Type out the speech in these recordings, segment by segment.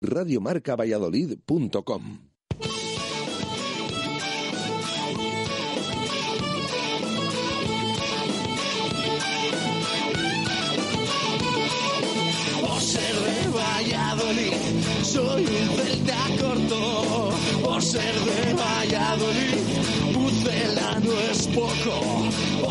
radiomarcavalladolid.com. Por ser de Valladolid, soy un celta corto. Por ser de Valladolid, Pucela no es poco.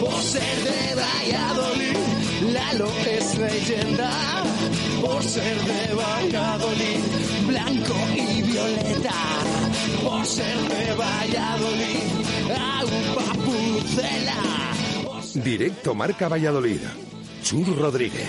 Por ser de Valladolid, Lalo es leyenda. Por ser de Valladolid, blanco y violeta. Por ser de Valladolid, agua pucela. Directo Marca Valladolid. Chur Rodríguez.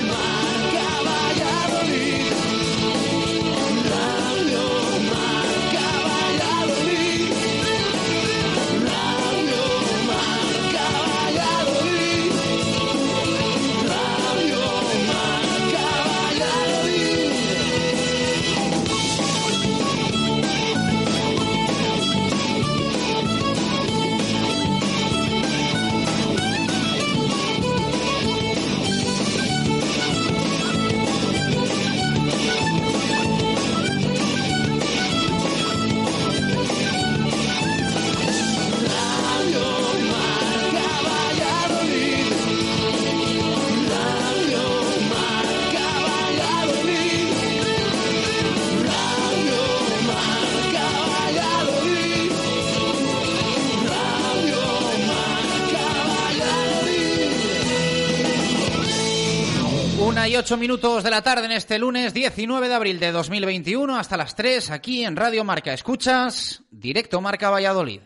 28 minutos de la tarde en este lunes 19 de abril de 2021 hasta las 3 aquí en Radio Marca Escuchas, directo Marca Valladolid.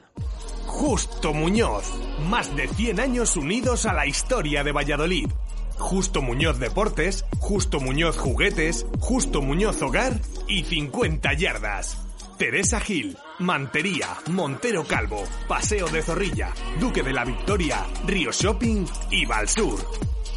Justo Muñoz, más de 100 años unidos a la historia de Valladolid. Justo Muñoz Deportes, Justo Muñoz Juguetes, Justo Muñoz Hogar y 50 Yardas. Teresa Gil, Mantería, Montero Calvo, Paseo de Zorrilla, Duque de la Victoria, Río Shopping y Valsur.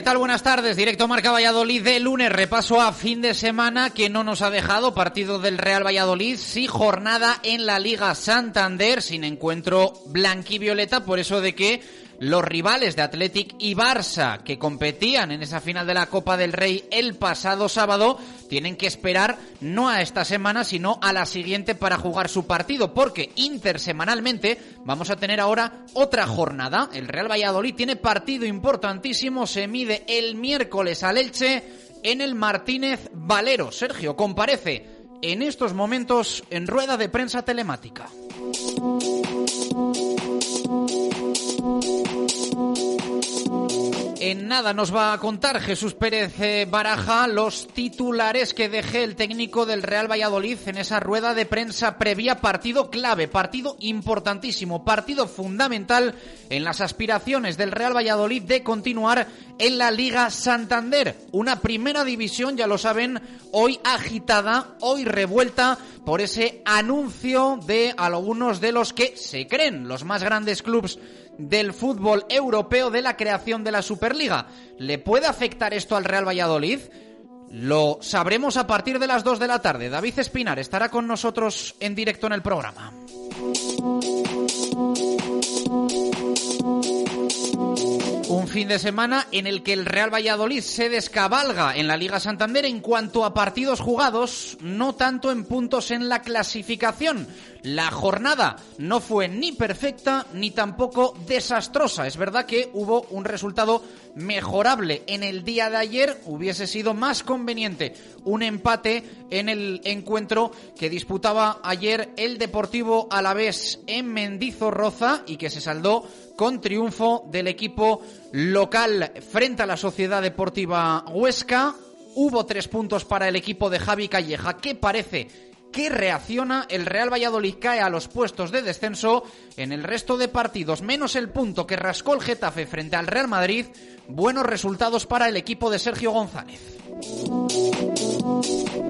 ¿Qué tal? Buenas tardes. Directo Marca Valladolid de lunes. Repaso a fin de semana que no nos ha dejado partido del Real Valladolid. Sí, jornada en la Liga Santander sin encuentro blanquivioleta. Por eso de que los rivales de Athletic y Barça que competían en esa final de la Copa del Rey el pasado sábado tienen que esperar no a esta semana sino a la siguiente para jugar su partido porque intersemanalmente vamos a tener ahora otra jornada. El Real Valladolid tiene partido importantísimo, se mide el miércoles al Elche en el Martínez Valero. Sergio comparece en estos momentos en rueda de prensa telemática. En nada nos va a contar Jesús Pérez eh, Baraja los titulares que deje el técnico del Real Valladolid en esa rueda de prensa previa partido clave, partido importantísimo, partido fundamental en las aspiraciones del Real Valladolid de continuar en la Liga Santander. Una primera división, ya lo saben, hoy agitada, hoy revuelta por ese anuncio de algunos de los que se creen los más grandes clubes del fútbol europeo de la creación de la Superliga. ¿Le puede afectar esto al Real Valladolid? Lo sabremos a partir de las 2 de la tarde. David Espinar estará con nosotros en directo en el programa. Un fin de semana en el que el Real Valladolid se descabalga en la Liga Santander en cuanto a partidos jugados, no tanto en puntos en la clasificación. La jornada no fue ni perfecta ni tampoco desastrosa. Es verdad que hubo un resultado mejorable. En el día de ayer hubiese sido más conveniente un empate en el encuentro que disputaba ayer el Deportivo Alavés en Mendizorroza y que se saldó con triunfo del equipo local frente a la Sociedad Deportiva Huesca. Hubo tres puntos para el equipo de Javi Calleja, que parece que reacciona. El Real Valladolid cae a los puestos de descenso. En el resto de partidos, menos el punto que rascó el Getafe frente al Real Madrid, buenos resultados para el equipo de Sergio González.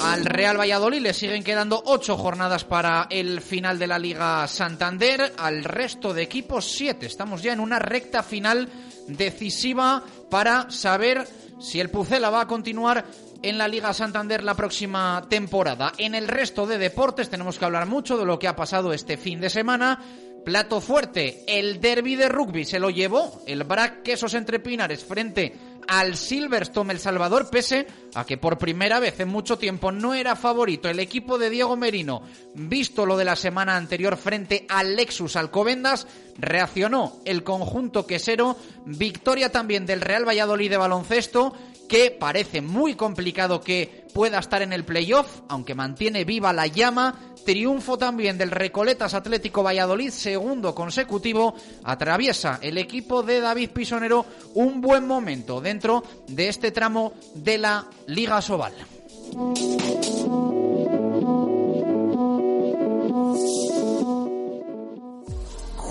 Al Real Valladolid le siguen quedando ocho jornadas para el final de la Liga Santander. Al resto de equipos, siete. Estamos ya en una recta final decisiva para saber si el Pucela va a continuar en la Liga Santander la próxima temporada. En el resto de deportes tenemos que hablar mucho de lo que ha pasado este fin de semana. Plato fuerte, el derby de rugby se lo llevó el Brac Quesos entre Pinares frente al Silverstone El Salvador, pese a que por primera vez en mucho tiempo no era favorito el equipo de Diego Merino, visto lo de la semana anterior frente al Lexus Alcobendas, reaccionó el conjunto quesero, victoria también del Real Valladolid de baloncesto, que parece muy complicado que pueda estar en el playoff, aunque mantiene viva la llama. Triunfo también del Recoletas Atlético Valladolid, segundo consecutivo. Atraviesa el equipo de David Pisonero un buen momento dentro de este tramo de la Liga Sobal.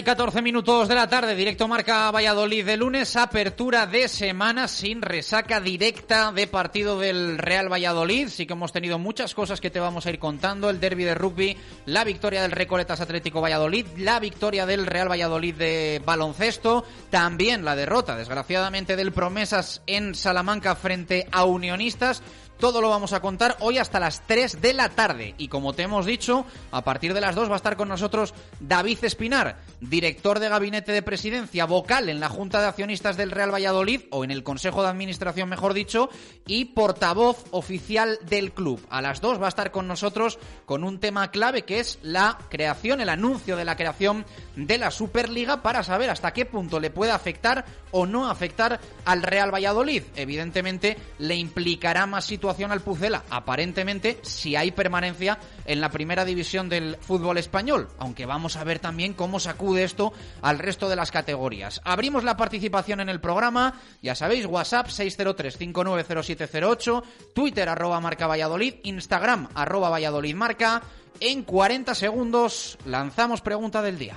Y 14 minutos de la tarde, directo marca Valladolid de lunes, apertura de semana sin resaca directa de partido del Real Valladolid. Sí que hemos tenido muchas cosas que te vamos a ir contando, el derby de rugby, la victoria del Recoletas Atlético Valladolid, la victoria del Real Valladolid de baloncesto, también la derrota, desgraciadamente, del Promesas en Salamanca frente a Unionistas. Todo lo vamos a contar hoy hasta las 3 de la tarde. Y como te hemos dicho, a partir de las 2 va a estar con nosotros David Espinar, director de Gabinete de Presidencia, vocal en la Junta de Accionistas del Real Valladolid, o en el Consejo de Administración, mejor dicho, y portavoz oficial del club. A las 2 va a estar con nosotros con un tema clave que es la creación, el anuncio de la creación de la Superliga para saber hasta qué punto le puede afectar o no afectar al Real Valladolid. Evidentemente, le implicará más situación al Pucela, aparentemente, si hay permanencia en la primera división del fútbol español, aunque vamos a ver también cómo sacude esto al resto de las categorías. Abrimos la participación en el programa, ya sabéis, WhatsApp 603-590708, Twitter arroba marca Valladolid, Instagram arroba Valladolid marca. En 40 segundos lanzamos pregunta del día.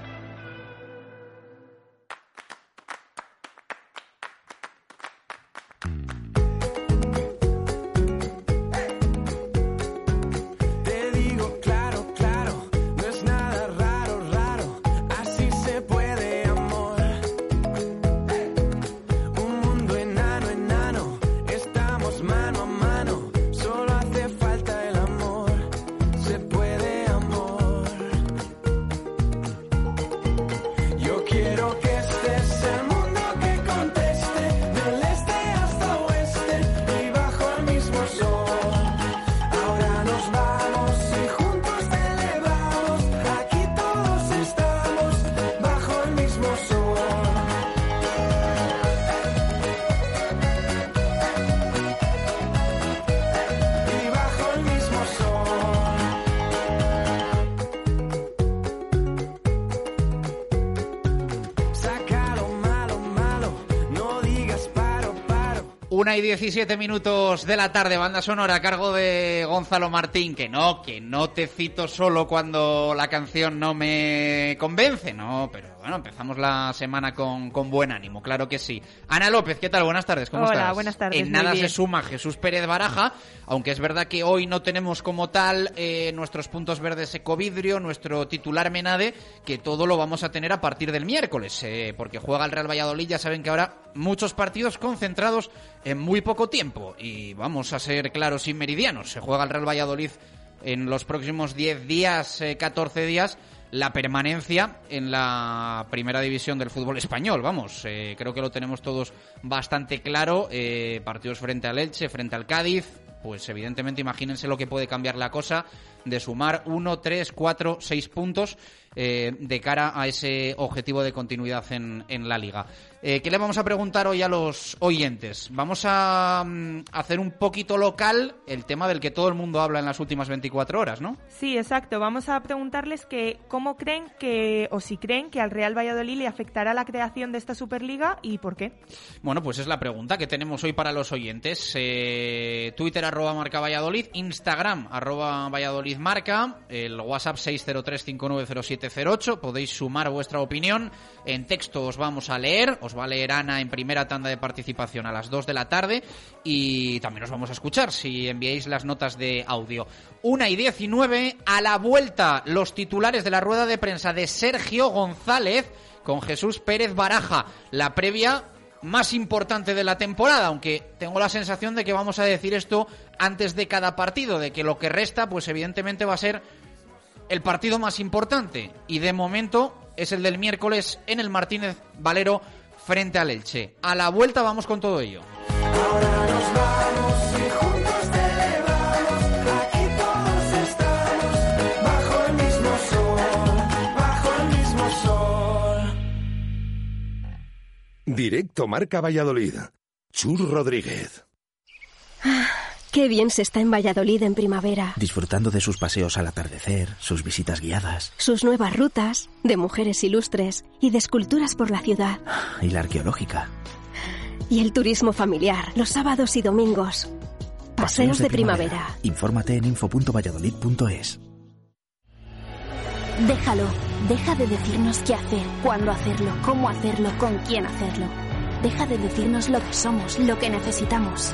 y 17 minutos de la tarde, banda sonora a cargo de Gonzalo Martín. Que no, que no te cito solo cuando la canción no me convence, no, pero bueno, empezamos la semana con, con buen ánimo, claro que sí. Ana López, ¿qué tal? Buenas tardes, ¿cómo Hola, estás? buenas tardes, En nada bien. se suma Jesús Pérez Baraja, aunque es verdad que hoy no tenemos como tal eh, nuestros puntos verdes Ecovidrio, nuestro titular Menade, que todo lo vamos a tener a partir del miércoles, eh, porque juega el Real Valladolid, ya saben que ahora muchos partidos concentrados en muy poco tiempo, y vamos a ser claros y meridianos, se juega el Real Valladolid en los próximos 10 días, eh, 14 días, la permanencia en la primera división del fútbol español. Vamos, eh, creo que lo tenemos todos bastante claro. Eh, partidos frente al Elche, frente al Cádiz. Pues evidentemente imagínense lo que puede cambiar la cosa de sumar 1, 3, 4, 6 puntos eh, de cara a ese objetivo de continuidad en, en la liga. Eh, ¿Qué le vamos a preguntar hoy a los oyentes? Vamos a mm, hacer un poquito local el tema del que todo el mundo habla en las últimas 24 horas, ¿no? Sí, exacto. Vamos a preguntarles que cómo creen que, o si creen que al Real Valladolid le afectará la creación de esta Superliga y por qué. Bueno, pues es la pregunta que tenemos hoy para los oyentes. Eh, Twitter arroba marca Valladolid, Instagram arroba Valladolid marca, el WhatsApp 603590708. Podéis sumar vuestra opinión. En texto os vamos a leer, os Ana en primera tanda de participación a las 2 de la tarde y también os vamos a escuchar si enviáis las notas de audio. Una y 19, a la vuelta los titulares de la rueda de prensa de Sergio González con Jesús Pérez Baraja. La previa más importante de la temporada, aunque tengo la sensación de que vamos a decir esto antes de cada partido, de que lo que resta, pues evidentemente va a ser el partido más importante. Y de momento es el del miércoles en el Martínez Valero frente al Elche. A la vuelta vamos con todo ello. Directo Marca Valladolid. Chur Rodríguez. Qué bien se está en Valladolid en primavera. disfrutando de sus paseos al atardecer, sus visitas guiadas Sus nuevas rutas, de mujeres ilustres y de esculturas por la ciudad. y la arqueológica. Y el turismo familiar, los sábados y domingos. Paseos de primavera. Infórmate en info.valladolid.es. Déjalo. Deja de decirnos qué hacer, cuándo hacerlo, cómo hacerlo, con quién hacerlo. Deja de decirnos lo que somos, lo que necesitamos.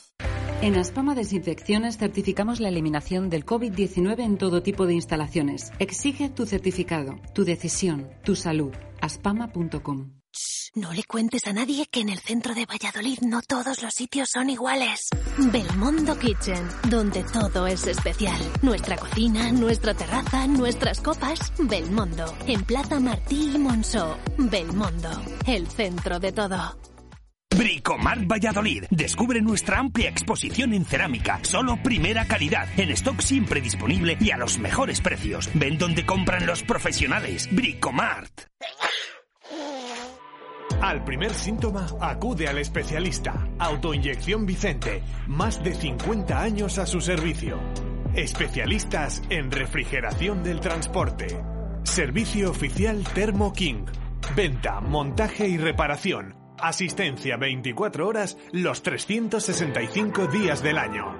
En Aspama Desinfecciones certificamos la eliminación del COVID-19 en todo tipo de instalaciones. Exige tu certificado, tu decisión, tu salud. aspama.com. No le cuentes a nadie que en el centro de Valladolid no todos los sitios son iguales. Belmondo Kitchen, donde todo es especial. Nuestra cocina, nuestra terraza, nuestras copas. Belmondo, en Plaza Martí y Monceau. Belmondo, el centro de todo. Bricomart Valladolid. Descubre nuestra amplia exposición en cerámica. Solo primera calidad. En stock siempre disponible y a los mejores precios. Ven donde compran los profesionales. Bricomart. Al primer síntoma, acude al especialista. Autoinyección Vicente. Más de 50 años a su servicio. Especialistas en refrigeración del transporte. Servicio oficial Thermo King. Venta, montaje y reparación. Asistencia 24 horas los 365 días del año.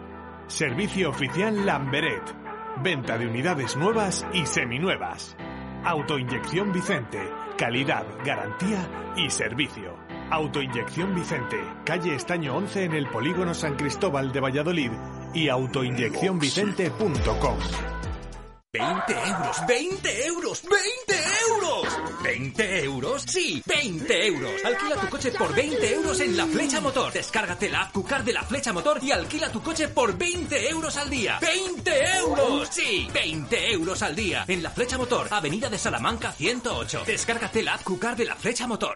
Servicio oficial Lamberet. Venta de unidades nuevas y seminuevas. Autoinyección Vicente. Calidad, garantía y servicio. Autoinyección Vicente. Calle Estaño 11 en el Polígono San Cristóbal de Valladolid y autoinyeccionvicente.com. 20 euros, 20 euros, 20 euros. ¿20 euros? Sí, 20 euros. Alquila tu coche por 20 euros en La Flecha Motor. Descárgate la app Cucar de La Flecha Motor y alquila tu coche por 20 euros al día. ¡20 euros! Sí, 20 euros al día. En La Flecha Motor, Avenida de Salamanca 108. Descárgate la app Cucar de La Flecha Motor.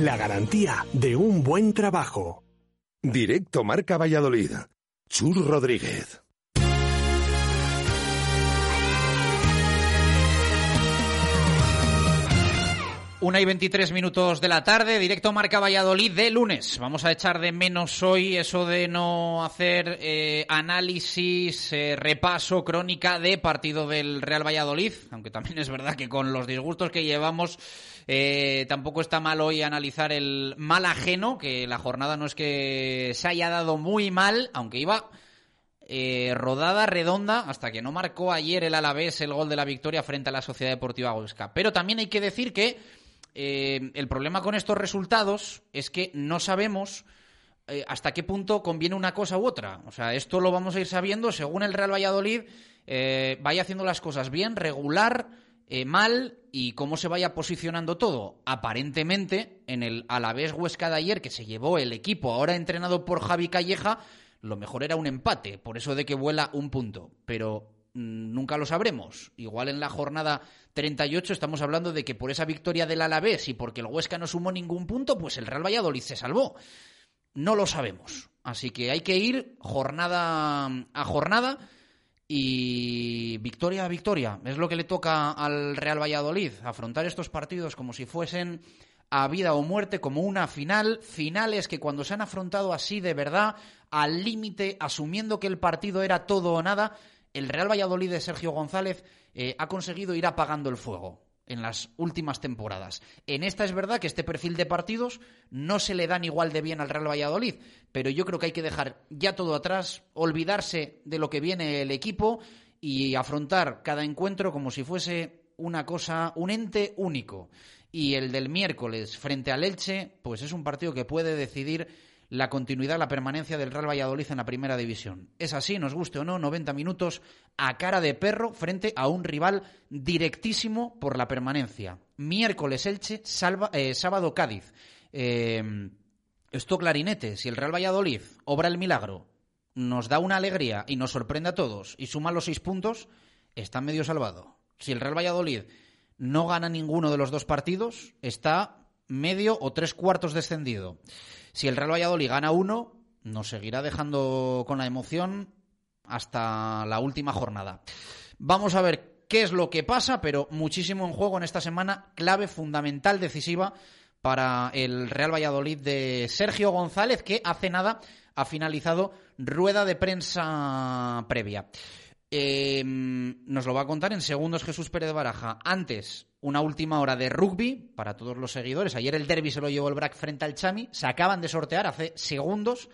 la garantía de un buen trabajo. Directo Marca Valladolid. Chur Rodríguez. Una y 23 minutos de la tarde, directo Marca Valladolid de lunes. Vamos a echar de menos hoy eso de no hacer eh, análisis, eh, repaso, crónica de partido del Real Valladolid, aunque también es verdad que con los disgustos que llevamos eh, tampoco está mal hoy analizar el mal ajeno, que la jornada no es que se haya dado muy mal, aunque iba rodada redonda hasta que no marcó ayer el Alavés el gol de la victoria frente a la Sociedad Deportiva Huesca. Pero también hay que decir que eh, el problema con estos resultados es que no sabemos eh, hasta qué punto conviene una cosa u otra. O sea, esto lo vamos a ir sabiendo según el Real Valladolid eh, vaya haciendo las cosas bien, regular, mal y cómo se vaya posicionando todo. Aparentemente, en el Alavés Huesca de ayer que se llevó el equipo, ahora entrenado por Javi Calleja, lo mejor era un empate, por eso de que vuela un punto. Pero nunca lo sabremos. Igual en la jornada 38 estamos hablando de que por esa victoria del Alavés y porque el Huesca no sumó ningún punto, pues el Real Valladolid se salvó. No lo sabemos. Así que hay que ir jornada a jornada y victoria a victoria. Es lo que le toca al Real Valladolid, afrontar estos partidos como si fuesen a vida o muerte, como una final. Finales que cuando se han afrontado así de verdad, al límite, asumiendo que el partido era todo o nada, el Real Valladolid de Sergio González eh, ha conseguido ir apagando el fuego en las últimas temporadas. En esta es verdad que este perfil de partidos no se le dan igual de bien al Real Valladolid, pero yo creo que hay que dejar ya todo atrás, olvidarse de lo que viene el equipo y afrontar cada encuentro como si fuese una cosa, un ente único. Y el del miércoles frente al Elche, pues es un partido que puede decidir la continuidad, la permanencia del Real Valladolid en la primera división. Es así, nos guste o no, 90 minutos a cara de perro frente a un rival directísimo por la permanencia. Miércoles Elche, eh, sábado Cádiz. Eh, esto clarinete, si el Real Valladolid obra el milagro, nos da una alegría y nos sorprende a todos y suma los seis puntos, está medio salvado. Si el Real Valladolid no gana ninguno de los dos partidos, está medio o tres cuartos descendido. Si el Real Valladolid gana uno, nos seguirá dejando con la emoción hasta la última jornada. Vamos a ver qué es lo que pasa, pero muchísimo en juego en esta semana, clave, fundamental, decisiva para el Real Valladolid de Sergio González, que hace nada ha finalizado rueda de prensa previa. Eh, nos lo va a contar en segundos Jesús Pérez Baraja. Antes, una última hora de rugby para todos los seguidores. Ayer el derby se lo llevó el BRAC frente al Chami. Se acaban de sortear hace segundos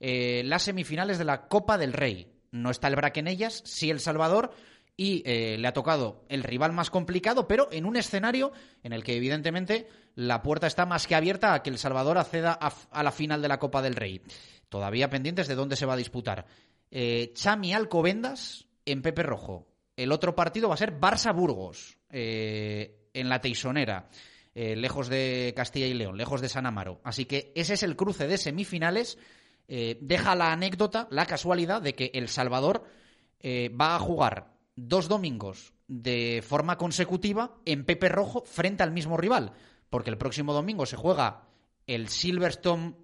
eh, las semifinales de la Copa del Rey. No está el BRAC en ellas, sí El Salvador. Y eh, le ha tocado el rival más complicado, pero en un escenario en el que evidentemente la puerta está más que abierta a que El Salvador acceda a, la final de la Copa del Rey. Todavía pendientes de dónde se va a disputar. Eh, Chami Alcobendas en Pepe Rojo. El otro partido va a ser Barça-Burgos eh, en la Teisonera, eh, lejos de Castilla y León, lejos de San Amaro. Así que ese es el cruce de semifinales. Eh, deja la anécdota, la casualidad de que El Salvador va a jugar dos domingos de forma consecutiva en Pepe Rojo frente al mismo rival, porque el próximo domingo se juega el Silverstone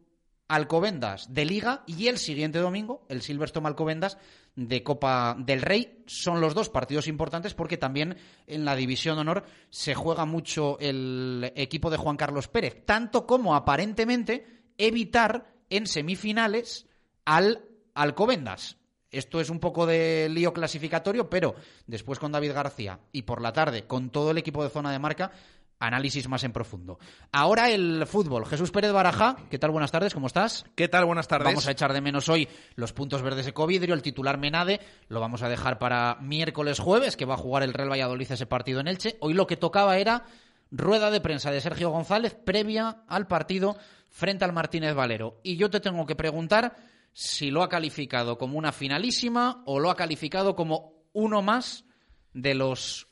Alcobendas de Liga y el siguiente domingo el Silverstone Alcobendas de Copa del Rey. Son los dos partidos importantes porque también en la División Honor se juega mucho el equipo de Juan Carlos Pérez, tanto como aparentemente evitar en semifinales al Alcobendas. Esto es un poco de lío clasificatorio, pero después con David García y por la tarde con todo el equipo de zona de marca análisis más en profundo. Ahora el fútbol. Jesús Pérez Baraja, ¿qué tal? Buenas tardes, ¿cómo estás? ¿Qué tal? Buenas tardes. Vamos a echar de menos hoy los puntos verdes de Covidrio, el titular Menade, lo vamos a dejar para miércoles jueves, que va a jugar el Real Valladolid ese partido en Elche. Hoy lo que tocaba era rueda de prensa de Sergio González previa al partido frente al Martínez Valero. Y yo te tengo que preguntar si lo ha calificado como una finalísima o lo ha calificado como uno más de los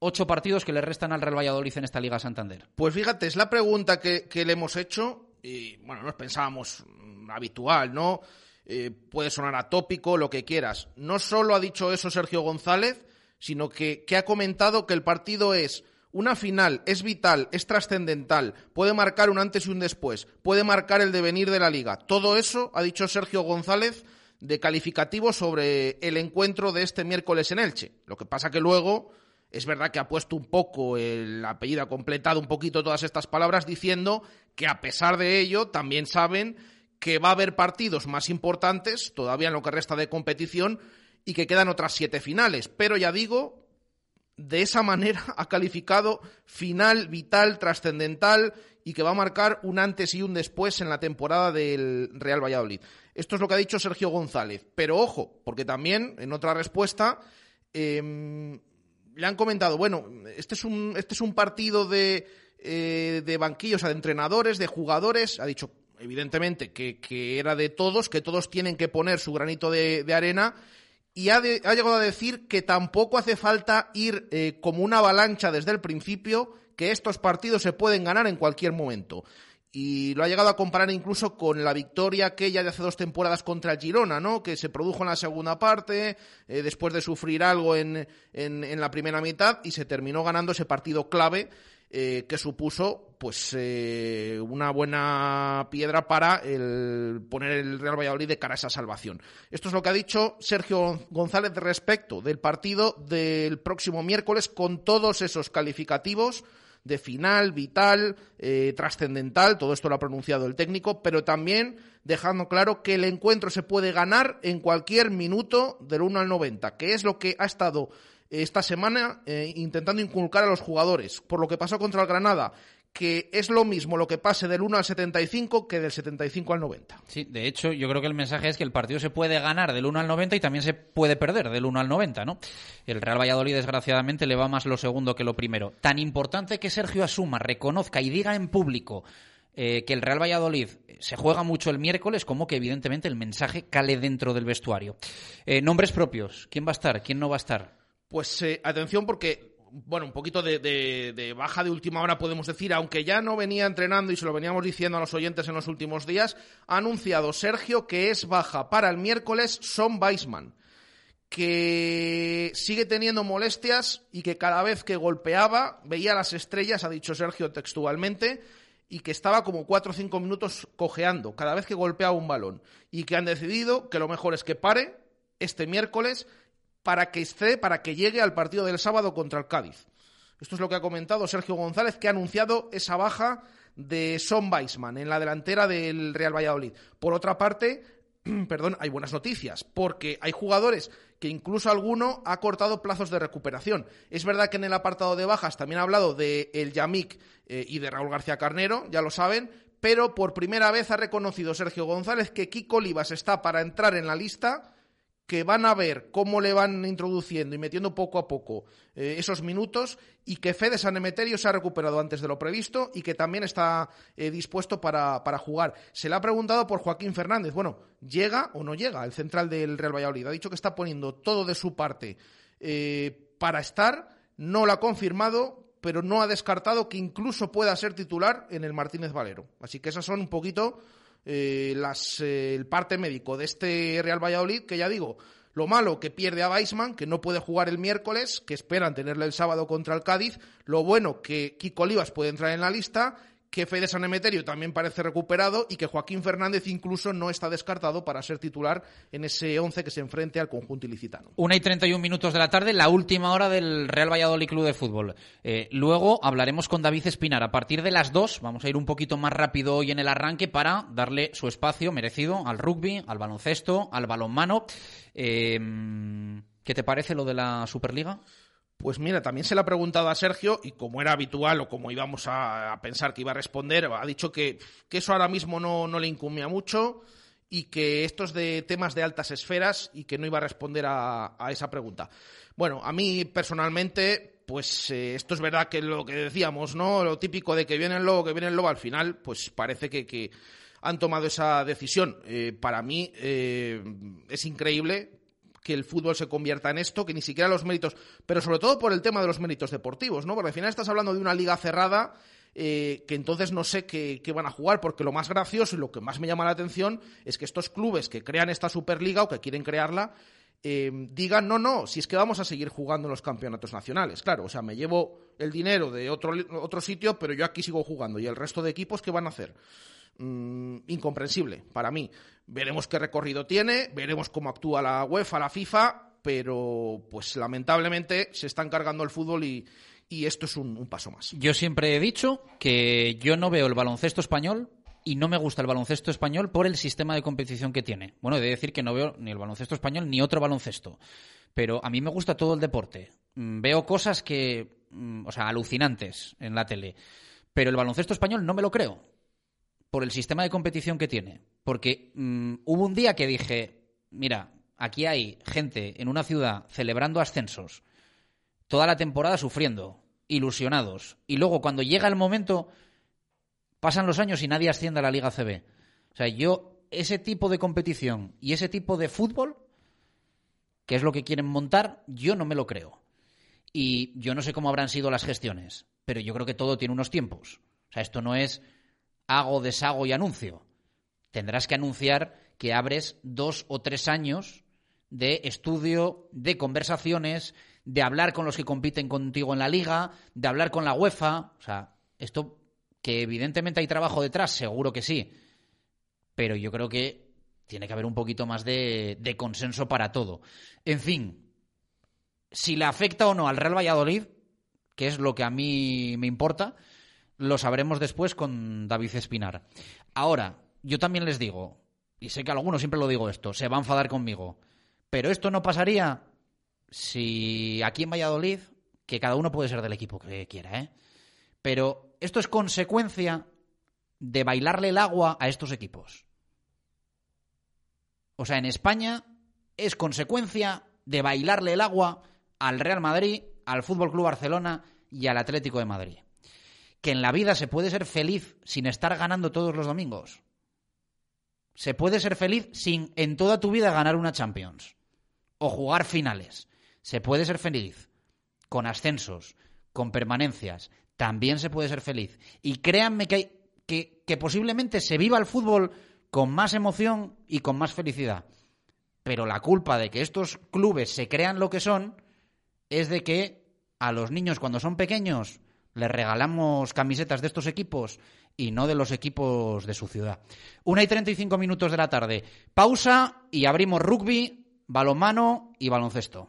ocho partidos que le restan al Real Valladolid en esta Liga Santander? Pues fíjate, es la pregunta que, le hemos hecho y bueno, nos pensábamos mm, habitual, ¿no? Eh, puede sonar atópico, lo que quieras. No solo ha dicho eso Sergio González, sino que, que ha comentado que el partido es una final, es vital, es trascendental, puede marcar un antes y un después, puede marcar el devenir de la liga. Todo eso ha dicho Sergio González de calificativo sobre el encuentro de este miércoles en Elche. Lo que pasa que luego es verdad que ha puesto un poco el apellido, ha completado un poquito todas estas palabras diciendo que a pesar de ello también saben que va a haber partidos más importantes todavía en lo que resta de competición y que quedan otras siete finales. Pero ya digo, de esa manera ha calificado final, vital, trascendental y que va a marcar un antes y un después en la temporada del Real Valladolid. Esto es lo que ha dicho Sergio González. Pero ojo, porque también en otra respuesta em, le han comentado, bueno, este es un, este es un partido de, eh, de banquillos, o sea, de entrenadores, de jugadores. Ha dicho, evidentemente, que, que, era de todos, que todos tienen que poner su granito de, arena. Y ha, ha, llegado a decir que tampoco hace falta ir eh, como una avalancha desde el principio, que estos partidos se pueden ganar en cualquier momento y lo ha llegado a comparar incluso con la victoria aquella de hace dos temporadas contra Girona, ¿no? Que se produjo en la segunda parte, eh, después de sufrir algo en, en, la primera mitad, y se terminó ganando ese partido clave eh, que supuso pues eh, una buena piedra para el poner el Real Valladolid de cara a esa salvación. Esto es lo que ha dicho Sergio González respecto del partido del próximo miércoles con todos esos calificativos de final, vital, eh, trascendental, todo esto lo ha pronunciado el técnico, pero también dejando claro que el encuentro se puede ganar en cualquier minuto del 1 al 90, que es lo que ha estado esta semana eh, intentando inculcar a los jugadores, por lo que pasó contra el Granada, que es lo mismo lo que pase del 1 al 75 que del 75 al 90. Sí, de hecho, yo creo que el mensaje es que el partido se puede ganar del 1 al 90 y también se puede perder del 1 al 90, ¿no? El Real Valladolid, desgraciadamente, le va más lo segundo que lo primero. Tan importante que Sergio asuma, reconozca y diga en público eh, que el Real Valladolid se juega mucho el miércoles, como que evidentemente el mensaje cale dentro del vestuario. Eh, nombres propios, ¿quién va a estar? ¿Quién no va a estar? Pues eh, atención porque bueno, un poquito de, baja de última hora podemos decir, aunque ya no venía entrenando y se lo veníamos diciendo a los oyentes en los últimos días, ha anunciado Sergio que es baja para el miércoles Son Weisman, que sigue teniendo molestias y que cada vez que golpeaba veía las estrellas, ha dicho Sergio textualmente, y que estaba como cuatro o cinco minutos cojeando cada vez que golpeaba un balón y que han decidido que lo mejor es que pare este miércoles para que esté, para que llegue al partido del sábado contra el Cádiz. Esto es lo que ha comentado Sergio González, que ha anunciado esa baja de Son Weisman en la delantera del Real Valladolid. Por otra parte, perdón, hay buenas noticias, porque hay jugadores que incluso alguno ha cortado plazos de recuperación. Es verdad que en el apartado de bajas también ha hablado de el Yamik eh, y de Raúl García Carnero, ya lo saben, pero por primera vez ha reconocido Sergio González que Kiko Olivas está para entrar en la lista que van a ver cómo le van introduciendo y metiendo poco a poco eh, esos minutos y que Fede San Emeterio se ha recuperado antes de lo previsto y que también está eh, dispuesto para, jugar. Se le ha preguntado por Joaquín Fernández. Bueno, ¿llega o no llega el central del Real Valladolid? Ha dicho que está poniendo todo de su parte eh, para estar. No lo ha confirmado, pero no ha descartado que incluso pueda ser titular en el Martínez Valero. Así que esas son un poquito eh, las, eh, el parte médico de este Real Valladolid, que ya digo, lo malo que pierde a Weisman, que no puede jugar el miércoles, que esperan tenerle el sábado contra el Cádiz. Lo bueno que Kiko Olivas puede entrar en la lista que Fede San Emeterio también parece recuperado y que Joaquín Fernández incluso no está descartado para ser titular en ese once que se enfrente al conjunto ilicitano. Una y 31 minutos de la tarde, la última hora del Real Valladolid Club de Fútbol. Eh, luego hablaremos con David Espinar. A partir de las dos vamos a ir un poquito más rápido hoy en el arranque para darle su espacio merecido al rugby, al baloncesto, al balonmano. Eh, ¿Qué te parece lo de la Superliga? Pues mira, también se le ha preguntado a Sergio y como era habitual o como íbamos a, pensar que iba a responder, ha dicho que, eso ahora mismo no, le incumbía mucho y que estos de temas de altas esferas y que no iba a responder a, esa pregunta. Bueno, a mí personalmente, pues eh, esto es verdad que lo que decíamos, ¿no? Lo típico de que viene el lobo, que viene el lobo, al final, pues parece que, han tomado esa decisión. Eh, para mí eh, es increíble que el fútbol se convierta en esto, que ni siquiera los méritos, pero sobre todo por el tema de los méritos deportivos, ¿no? Porque al final estás hablando de una liga cerrada eh, que entonces no sé qué, van a jugar, porque lo más gracioso y lo que más me llama la atención es que estos clubes que crean esta Superliga o que quieren crearla, eh, digan, no, no, si es que vamos a seguir jugando en los campeonatos nacionales. Claro, o sea, me llevo el dinero de otro, otro sitio, pero yo aquí sigo jugando. ¿Y el resto de equipos qué van a hacer? Mm, incomprensible para mí. Veremos qué recorrido tiene, veremos cómo actúa la UEFA, la FIFA, pero pues lamentablemente se está encargando el fútbol y, esto es un, paso más. Yo siempre he dicho que yo no veo el baloncesto español y no me gusta el baloncesto español por el sistema de competición que tiene. Bueno, he de decir que no veo ni el baloncesto español ni otro baloncesto, pero a mí me gusta todo el deporte. Mm, veo cosas que, mm, o sea, alucinantes en la tele, pero el baloncesto español no me lo creo por el sistema de competición que tiene. Porque mm, hubo un día que dije, mira, aquí hay gente en una ciudad celebrando ascensos, toda la temporada sufriendo, ilusionados, y luego cuando llega el momento, pasan los años y nadie asciende a la Liga CB. O sea, yo, ese tipo de competición y ese tipo de fútbol, que es lo que quieren montar, yo no me lo creo. Y yo no sé cómo habrán sido las gestiones, pero yo creo que todo tiene unos tiempos. O sea, esto no es hago, deshago y anuncio. Tendrás que anunciar que abres dos o tres años de estudio, de conversaciones, de hablar con los que compiten contigo en la liga, de hablar con la UEFA. O sea, esto que evidentemente hay trabajo detrás, seguro que sí. Pero yo creo que tiene que haber un poquito más de, de consenso para todo. En fin, si le afecta o no al Real Valladolid, que es lo que a mí me importa, lo sabremos después con David Espinar. Ahora, yo también les digo, y sé que algunos siempre lo digo esto, se va a enfadar conmigo, pero esto no pasaría si aquí en Valladolid, que cada uno puede ser del equipo que quiera, ¿eh? Pero esto es consecuencia de bailarle el agua a estos equipos. O sea, en España es consecuencia de bailarle el agua al Real Madrid, al Fútbol Club Barcelona y al Atlético de Madrid que en la vida se puede ser feliz sin estar ganando todos los domingos. Se puede ser feliz sin en toda tu vida ganar una Champions o jugar finales. Se puede ser feliz con ascensos, con permanencias. También se puede ser feliz. Y créanme que, hay, que, que posiblemente se viva el fútbol con más emoción y con más felicidad. Pero la culpa de que estos clubes se crean lo que son es de que a los niños cuando son pequeños le regalamos camisetas de estos equipos y no de los equipos de su ciudad. Una y 35 minutos de la tarde. Pausa y abrimos rugby, balonmano y baloncesto.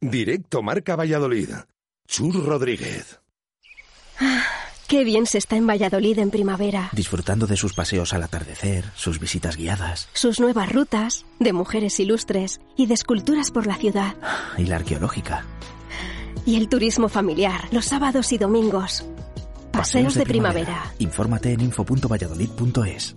Directo Marca Valladolid. Chur Rodríguez. Ah, qué bien se está en Valladolid en primavera. Disfrutando de sus paseos al atardecer, sus visitas guiadas. Sus nuevas rutas, de mujeres ilustres y de esculturas por la ciudad. Y la arqueológica. Y el turismo familiar, los sábados y domingos. Paseos, de, primavera. Infórmate en info.valladolid.es.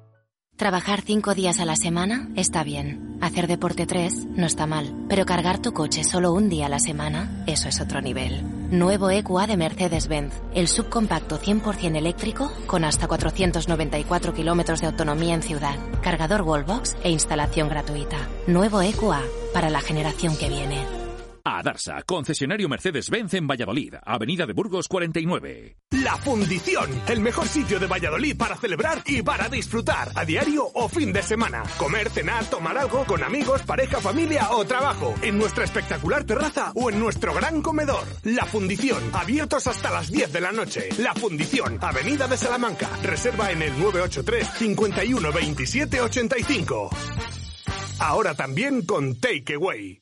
Trabajar cinco días a la semana está bien. Hacer deporte tres no está mal. Pero cargar tu coche solo un día a la semana, eso es otro nivel. Nuevo EQA de Mercedes-Benz. El subcompacto 100% eléctrico con hasta 494 kilómetros de autonomía en ciudad. Cargador Wallbox e instalación gratuita. Nuevo EQA para la generación que viene. A Darsa, concesionario Mercedes-Benz en Valladolid, Avenida de Burgos 49. La Fundición, el mejor sitio de Valladolid para celebrar y para disfrutar, a diario o fin de semana. Comer, cenar, tomar algo con amigos, pareja, familia o trabajo, en nuestra espectacular terraza o en nuestro gran comedor. La Fundición, abiertos hasta las 10 de la noche. La Fundición, Avenida de Salamanca. Reserva en el 983 51 27 85. Ahora también con Takeaway.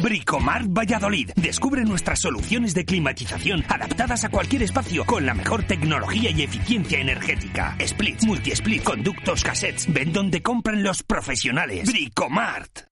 Bricomart Valladolid. Descubre nuestras soluciones de climatización adaptadas a cualquier espacio con la mejor tecnología y eficiencia energética. Splits, multi-split, conductos, cassettes. Ven donde compran los profesionales. Bricomart.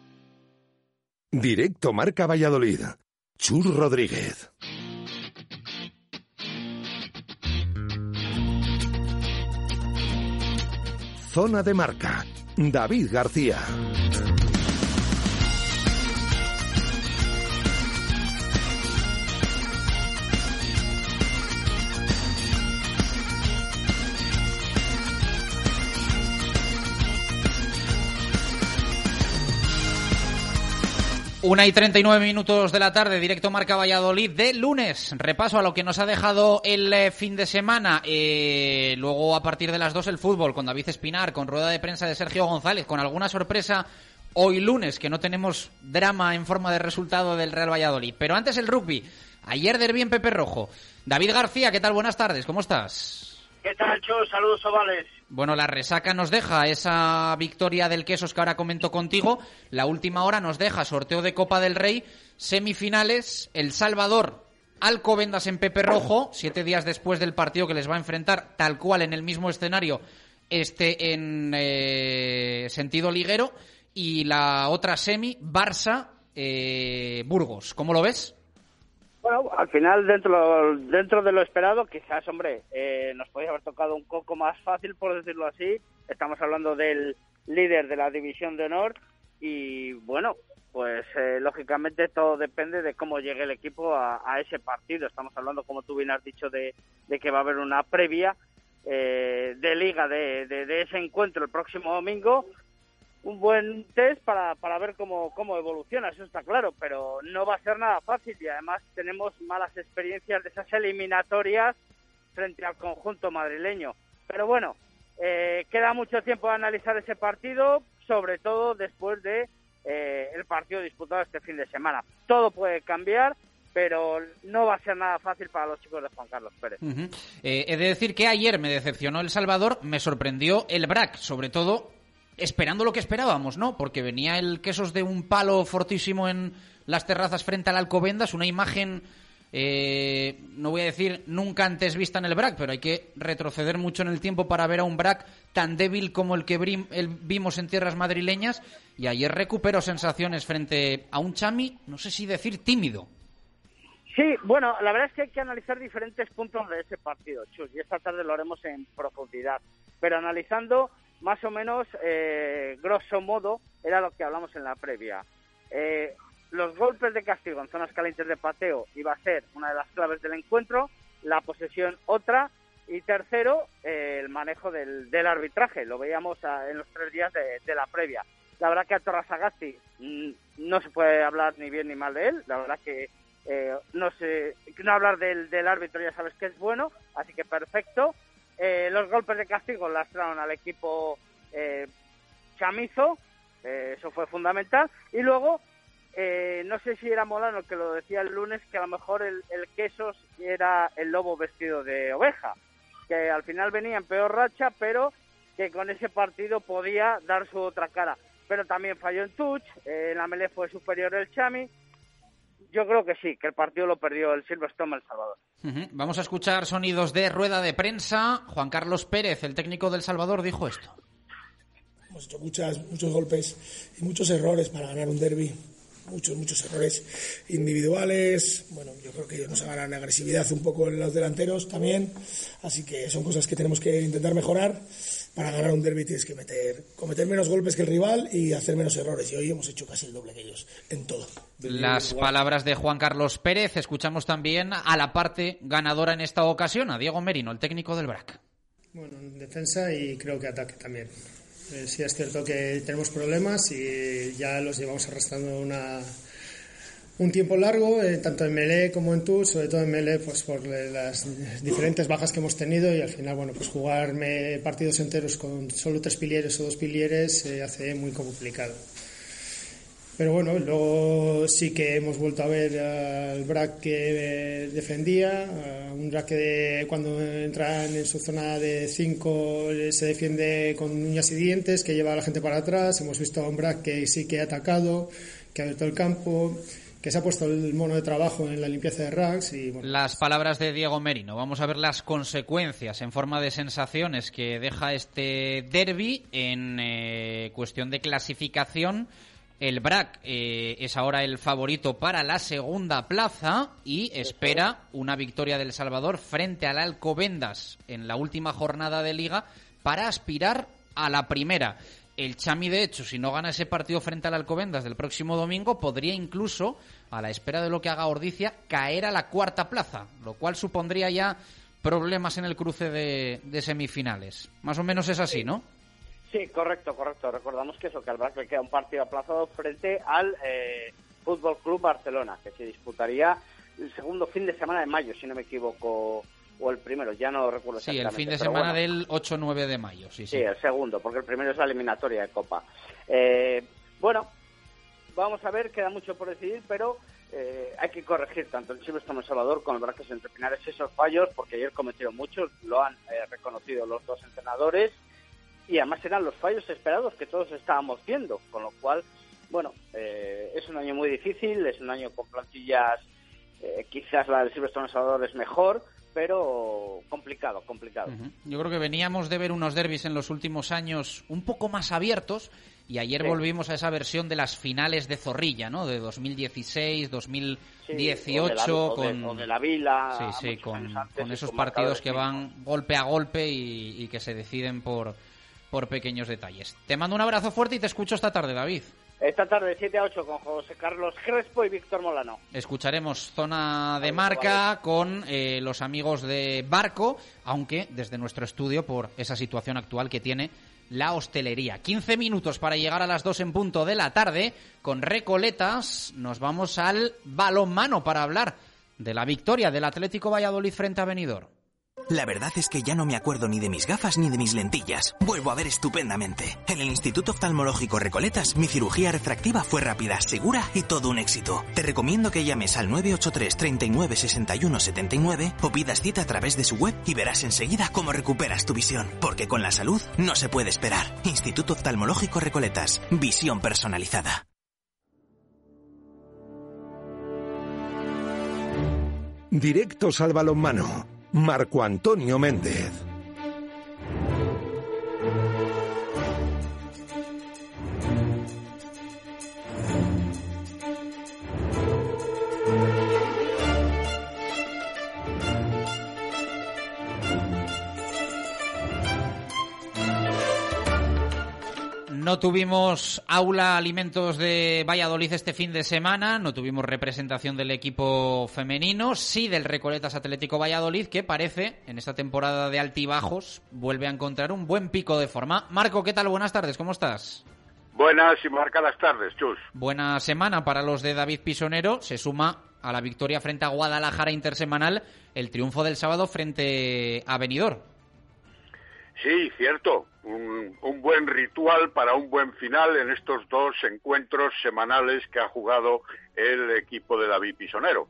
Directo Marca Valladolid. Chur Rodríguez. Zona de Marca. David García. Una y 39 minutos de la tarde, directo Marca Valladolid de lunes. Repaso a lo que nos ha dejado el eh, fin de semana. Eh, luego, a partir de las dos, el fútbol con David Espinar, con rueda de prensa de Sergio González, con alguna sorpresa hoy lunes, que no tenemos drama en forma de resultado del Real Valladolid. Pero antes el rugby. Ayer derbi en Pepe Rojo. David García, ¿qué tal? Buenas tardes, ¿cómo estás? ¿Qué tal, Chus? Saludos, ovales. Bueno, la resaca nos deja esa victoria del Quesos que ahora comento contigo. La última hora nos deja sorteo de Copa del Rey, semifinales, El Salvador, Alcobendas en Pepe Rojo, siete días después del partido que les va a enfrentar tal cual en el mismo escenario, este en eh, sentido liguero, y la otra semi, Barça, eh, Burgos. ¿Cómo lo ves? Bueno, al final, dentro, dentro de lo esperado, quizás, hombre, eh, nos podría haber tocado un poco más fácil, por decirlo así. Estamos hablando del líder de la División de Honor y, bueno, pues eh, lógicamente todo depende de cómo llegue el equipo a, ese partido. Estamos hablando, como tú bien has dicho, de, que va a haber una previa eh, de liga de, de, ese encuentro el próximo domingo un buen test para, para ver cómo, cómo evoluciona, eso está claro, pero no va a ser nada fácil y además tenemos malas experiencias de esas eliminatorias frente al conjunto madrileño. Pero bueno, eh, queda mucho tiempo de analizar ese partido, sobre todo después de eh, el partido disputado este fin de semana. Todo puede cambiar, pero no va a ser nada fácil para los chicos de Juan Carlos Pérez. Eh, he de decir que ayer me decepcionó El Salvador, me sorprendió el BRAC, sobre todo esperando lo que esperábamos, ¿no? Porque venía el quesos de un palo fortísimo en las terrazas frente al Alcobendas, una imagen, eh, no voy a decir nunca antes vista en el BRAC, pero hay que retroceder mucho en el tiempo para ver a un BRAC tan débil como el que vimos en tierras madrileñas. Y ayer recuperó sensaciones frente a un Chami, no sé si decir tímido. Sí, bueno, la verdad es que hay que analizar diferentes puntos de ese partido, Chus, y esta tarde lo haremos en profundidad. Pero analizando más o menos, eh, grosso modo, era lo que hablamos en la previa. Eh, los golpes de castigo en zonas calientes de pateo iba a ser una de las claves del encuentro, la posesión otra, y tercero, eh, el manejo del, arbitraje. Lo veíamos en los tres días de, la previa. La verdad que a Torrasagasti mm, no se puede hablar ni bien ni mal de él. La verdad que no sé, no hablar del, del árbitro ya sabes que es bueno, así que perfecto. Eh, los golpes de castigo lastraron al equipo eh, chamizo, eh, eso fue fundamental. Y luego, no sé si era Molano que lo decía el lunes, que a lo mejor el, el Quesos era el lobo vestido de oveja, que al final venía en peor racha, pero que con ese partido podía dar su otra cara. Pero también falló en touch, en la melee fue superior el Chami, yo creo que sí, que el partido lo perdió el Silverstone El Salvador. Vamos a escuchar sonidos de rueda de prensa. Juan Carlos Pérez, el técnico del Salvador, dijo esto. Hemos hecho muchas, muchos golpes y muchos errores para ganar un derby. Muchos, muchos errores individuales. Bueno, yo creo que ellos nos agarran agresividad un poco en los delanteros también. Así que son cosas que tenemos que intentar mejorar para ganar un derby tienes que meter, cometer menos golpes que el rival y hacer menos errores. Y hoy hemos hecho casi el doble que ellos en todo. Las palabras de Juan Carlos Pérez. Escuchamos también a la parte ganadora en esta ocasión, a Diego Merino, el técnico del BRAC. Bueno, en defensa y creo que ataque también. Eh, sí es cierto que tenemos problemas y ya los llevamos arrastrando una un tiempo largo, eh, tanto en Melee como en Tour, sobre todo en Melee, pues por las diferentes bajas que hemos tenido y al final, bueno, pues jugarme partidos enteros con solo tres pilieres o dos pilieres se hace muy complicado. Pero bueno, luego sí que hemos vuelto a ver al Brack que defendía, un Brack que cuando entran en su zona de 5 se defiende con uñas y dientes, que lleva a la gente para atrás. Hemos visto a un Brack que sí que ha atacado, que ha abierto el campo que se ha puesto el mono de trabajo en la limpieza de racks y las palabras de Diego Merino. Vamos a ver las consecuencias en forma de sensaciones que deja este derby en eh, cuestión de clasificación. El BRAC eh, es ahora el favorito para la segunda plaza y espera una victoria del Salvador frente al Alcobendas en la última jornada de liga para aspirar a la primera. El Chami, de hecho, si no gana ese partido frente al Alcobendas del próximo domingo, podría incluso, a la espera de lo que haga Ordicia, caer a la cuarta plaza, lo cual supondría ya problemas en el cruce de, semifinales. Más o menos es así, ¿no? Sí, correcto, correcto. Recordamos que eso, que al le queda un partido aplazado frente al eh, Fútbol Club Barcelona, que se disputaría el segundo fin de semana de mayo, si no me equivoco o el primero, ya no recuerdo Sí, el fin de semana del 8-9 de mayo, sí, sí. Sí, el segundo, porque el primero es la eliminatoria de Copa. Eh, bueno, vamos a ver, queda mucho por decidir, pero eh, hay que corregir tanto el Silvestre El Salvador como el Braques Entre Pinares esos fallos, porque ayer cometieron muchos, lo han eh, reconocido los dos entrenadores, y además eran los fallos esperados que todos estábamos viendo, con lo cual, bueno, es un año muy difícil, es un año con plantillas, quizás la del Silvestre El Salvador es mejor, pero complicado, complicado. Yo creo que veníamos de ver unos derbis en los últimos años un poco más abiertos y ayer volvimos a esa versión de las finales de Zorrilla, ¿no? De 2016, 2018 con de, la Vila, sí, sí, con, esos partidos que van golpe a golpe y, y que se deciden por por pequeños detalles. Te mando un abrazo fuerte y te escucho esta tarde, David. Esta tarde 7 a 8 con José Carlos Crespo y Víctor Molano. Escucharemos zona de marca con eh, los amigos de Barco, aunque desde nuestro estudio por esa situación actual que tiene la hostelería. 15 minutos para llegar a las 2 en punto de la tarde. Con Recoletas nos vamos al balonmano para hablar de la victoria del Atlético Valladolid frente a Benidorm. La verdad es que ya no me acuerdo ni de mis gafas ni de mis lentillas. Vuelvo a ver estupendamente. En el Instituto Oftalmológico Recoletas, mi cirugía refractiva fue rápida, segura y todo un éxito. Te recomiendo que llames al 983 39 61 79 o pidas cita a través de su web y verás enseguida cómo recuperas tu visión. Porque con la salud no se puede esperar. Instituto Oftalmológico Recoletas. Visión personalizada. Directos al balonmano. Marco Antonio Méndez. No tuvimos aula alimentos de Valladolid este fin de semana, no tuvimos representación del equipo femenino, sí del Recoletas Atlético Valladolid, que parece, en esta temporada de altibajos, vuelve a encontrar un buen pico de forma. Marco, ¿qué tal? Buenas tardes, ¿cómo estás? Buenas y marcadas tardes, Chus. Buena semana para los de David Pisonero, se suma a la victoria frente a Guadalajara intersemanal el triunfo del sábado frente a Benidorm. Sí, cierto. Un, un, buen ritual para un buen final en estos dos encuentros semanales que ha jugado el equipo de David Pisonero.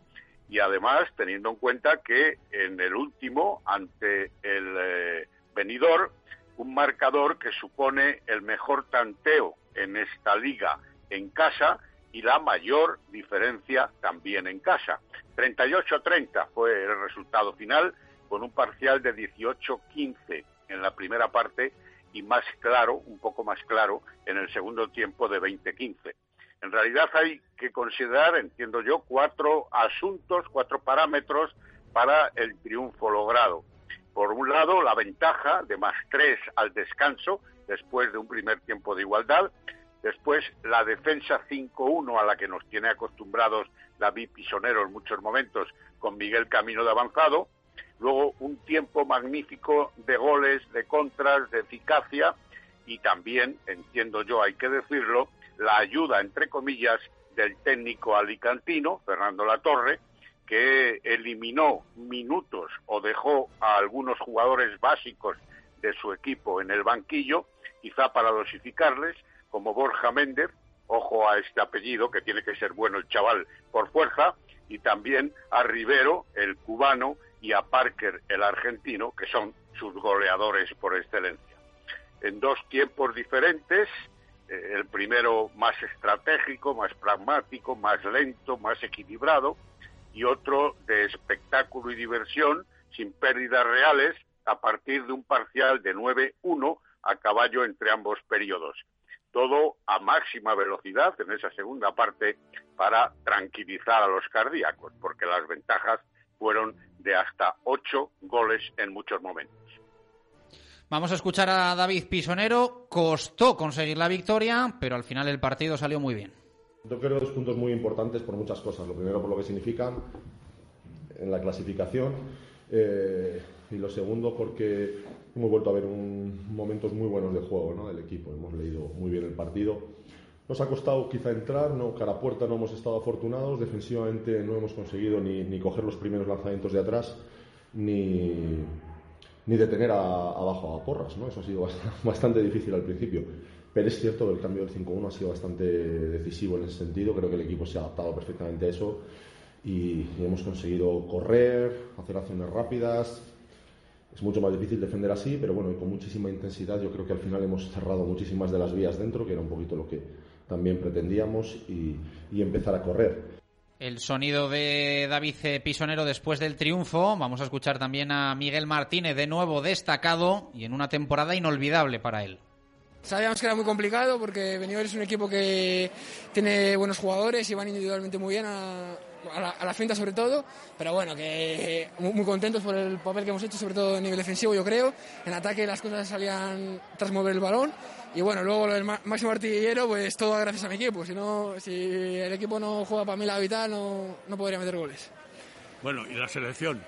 Y además, teniendo en cuenta que en el último, ante el eh, venidor, un marcador que supone el mejor tanteo en esta liga en casa y la mayor diferencia también en casa. 38-30 fue el resultado final, con un parcial de 18-15 en la primera parte y más claro, un poco más claro, en el segundo tiempo de 2015. En realidad hay que considerar, entiendo yo, cuatro asuntos, cuatro parámetros para el triunfo logrado. Por un lado, la ventaja de más tres al descanso, después de un primer tiempo de igualdad. Después, la defensa 5-1 a la que nos tiene acostumbrados David Pisonero en muchos momentos con Miguel Camino de avanzado luego un tiempo magnífico de goles, de contras, de eficacia y también, entiendo yo, hay que decirlo, la ayuda, entre comillas, del técnico alicantino, Fernando Latorre, que eliminó minutos o dejó a algunos jugadores básicos de su equipo en el banquillo, quizá para dosificarles, como Borja Méndez, ojo a este apellido, que tiene que ser bueno el chaval por fuerza, y también a Rivero, el cubano, y a Parker, el argentino, que son sus goleadores por excelencia. En dos tiempos diferentes, eh, el primero más estratégico, más pragmático, más lento, más equilibrado, y otro de espectáculo y diversión, sin pérdidas reales, a partir de un parcial de 9-1 a caballo entre ambos periodos. Todo a máxima velocidad en esa segunda parte para tranquilizar a los cardíacos, porque las ventajas fueron de hasta ocho goles en muchos momentos. Vamos a escuchar a David Pisonero. Costó conseguir la victoria, pero al final el partido salió muy bien. Yo creo dos puntos muy importantes por muchas cosas. Lo primero por lo que significan en la clasificación eh, y lo segundo porque hemos vuelto a ver un, momentos muy buenos de juego ¿no? del equipo. Hemos leído muy bien el partido. Nos ha costado quizá entrar, no, cara a puerta no hemos estado afortunados, defensivamente no hemos conseguido ni, ni coger los primeros lanzamientos de atrás, ni, ni detener a, abajo a porras, ¿no? Eso ha sido bastante, difícil al principio. Pero es cierto que el cambio del 5-1 ha sido bastante decisivo en ese sentido. Creo que el equipo se ha adaptado perfectamente a eso y, y hemos conseguido correr, hacer acciones rápidas, es mucho más difícil defender así, pero bueno, con muchísima intensidad yo creo que al final hemos cerrado muchísimas de las vías dentro, que era un poquito lo que también pretendíamos, y, y empezar a correr. El sonido de David Pisonero después del triunfo. Vamos a escuchar también a Miguel Martínez, de nuevo destacado y en una temporada inolvidable para él. Sabíamos que era muy complicado porque Benidorm es un equipo que tiene buenos jugadores y van individualmente muy bien a, a la, a finta sobre todo, pero bueno, que muy, muy, contentos por el papel que hemos hecho, sobre todo a nivel defensivo yo creo. En ataque las cosas salían tras mover el balón y bueno, luego el máximo artillero, pues todo gracias a mi equipo. Si, no, si el equipo no juega para mí la vital, no, no podría meter goles. Bueno, ¿y la selección?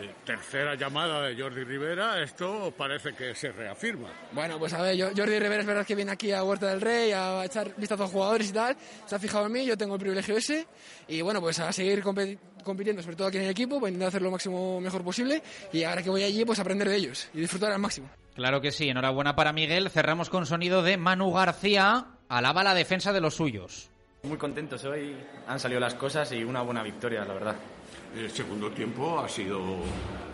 Eh, tercera llamada de Jordi Rivera, esto parece que se reafirma. Bueno, pues a ver, Jordi Rivera es verdad que viene aquí a Huerta del Rey a echar vistazo a jugadores y tal, se ha fijado en mí, yo tengo el privilegio ese, y bueno, pues a seguir compitiendo, sobre todo aquí en el equipo, pues intentar hacer lo máximo mejor posible, y ahora que voy allí, pues aprender de ellos y disfrutar al máximo. Claro que sí, enhorabuena para Miguel. Cerramos con sonido de Manu García, alaba la defensa de los suyos. Muy contentos hoy, han salido las cosas y una buena victoria, la verdad. ¿El segundo tiempo ha sido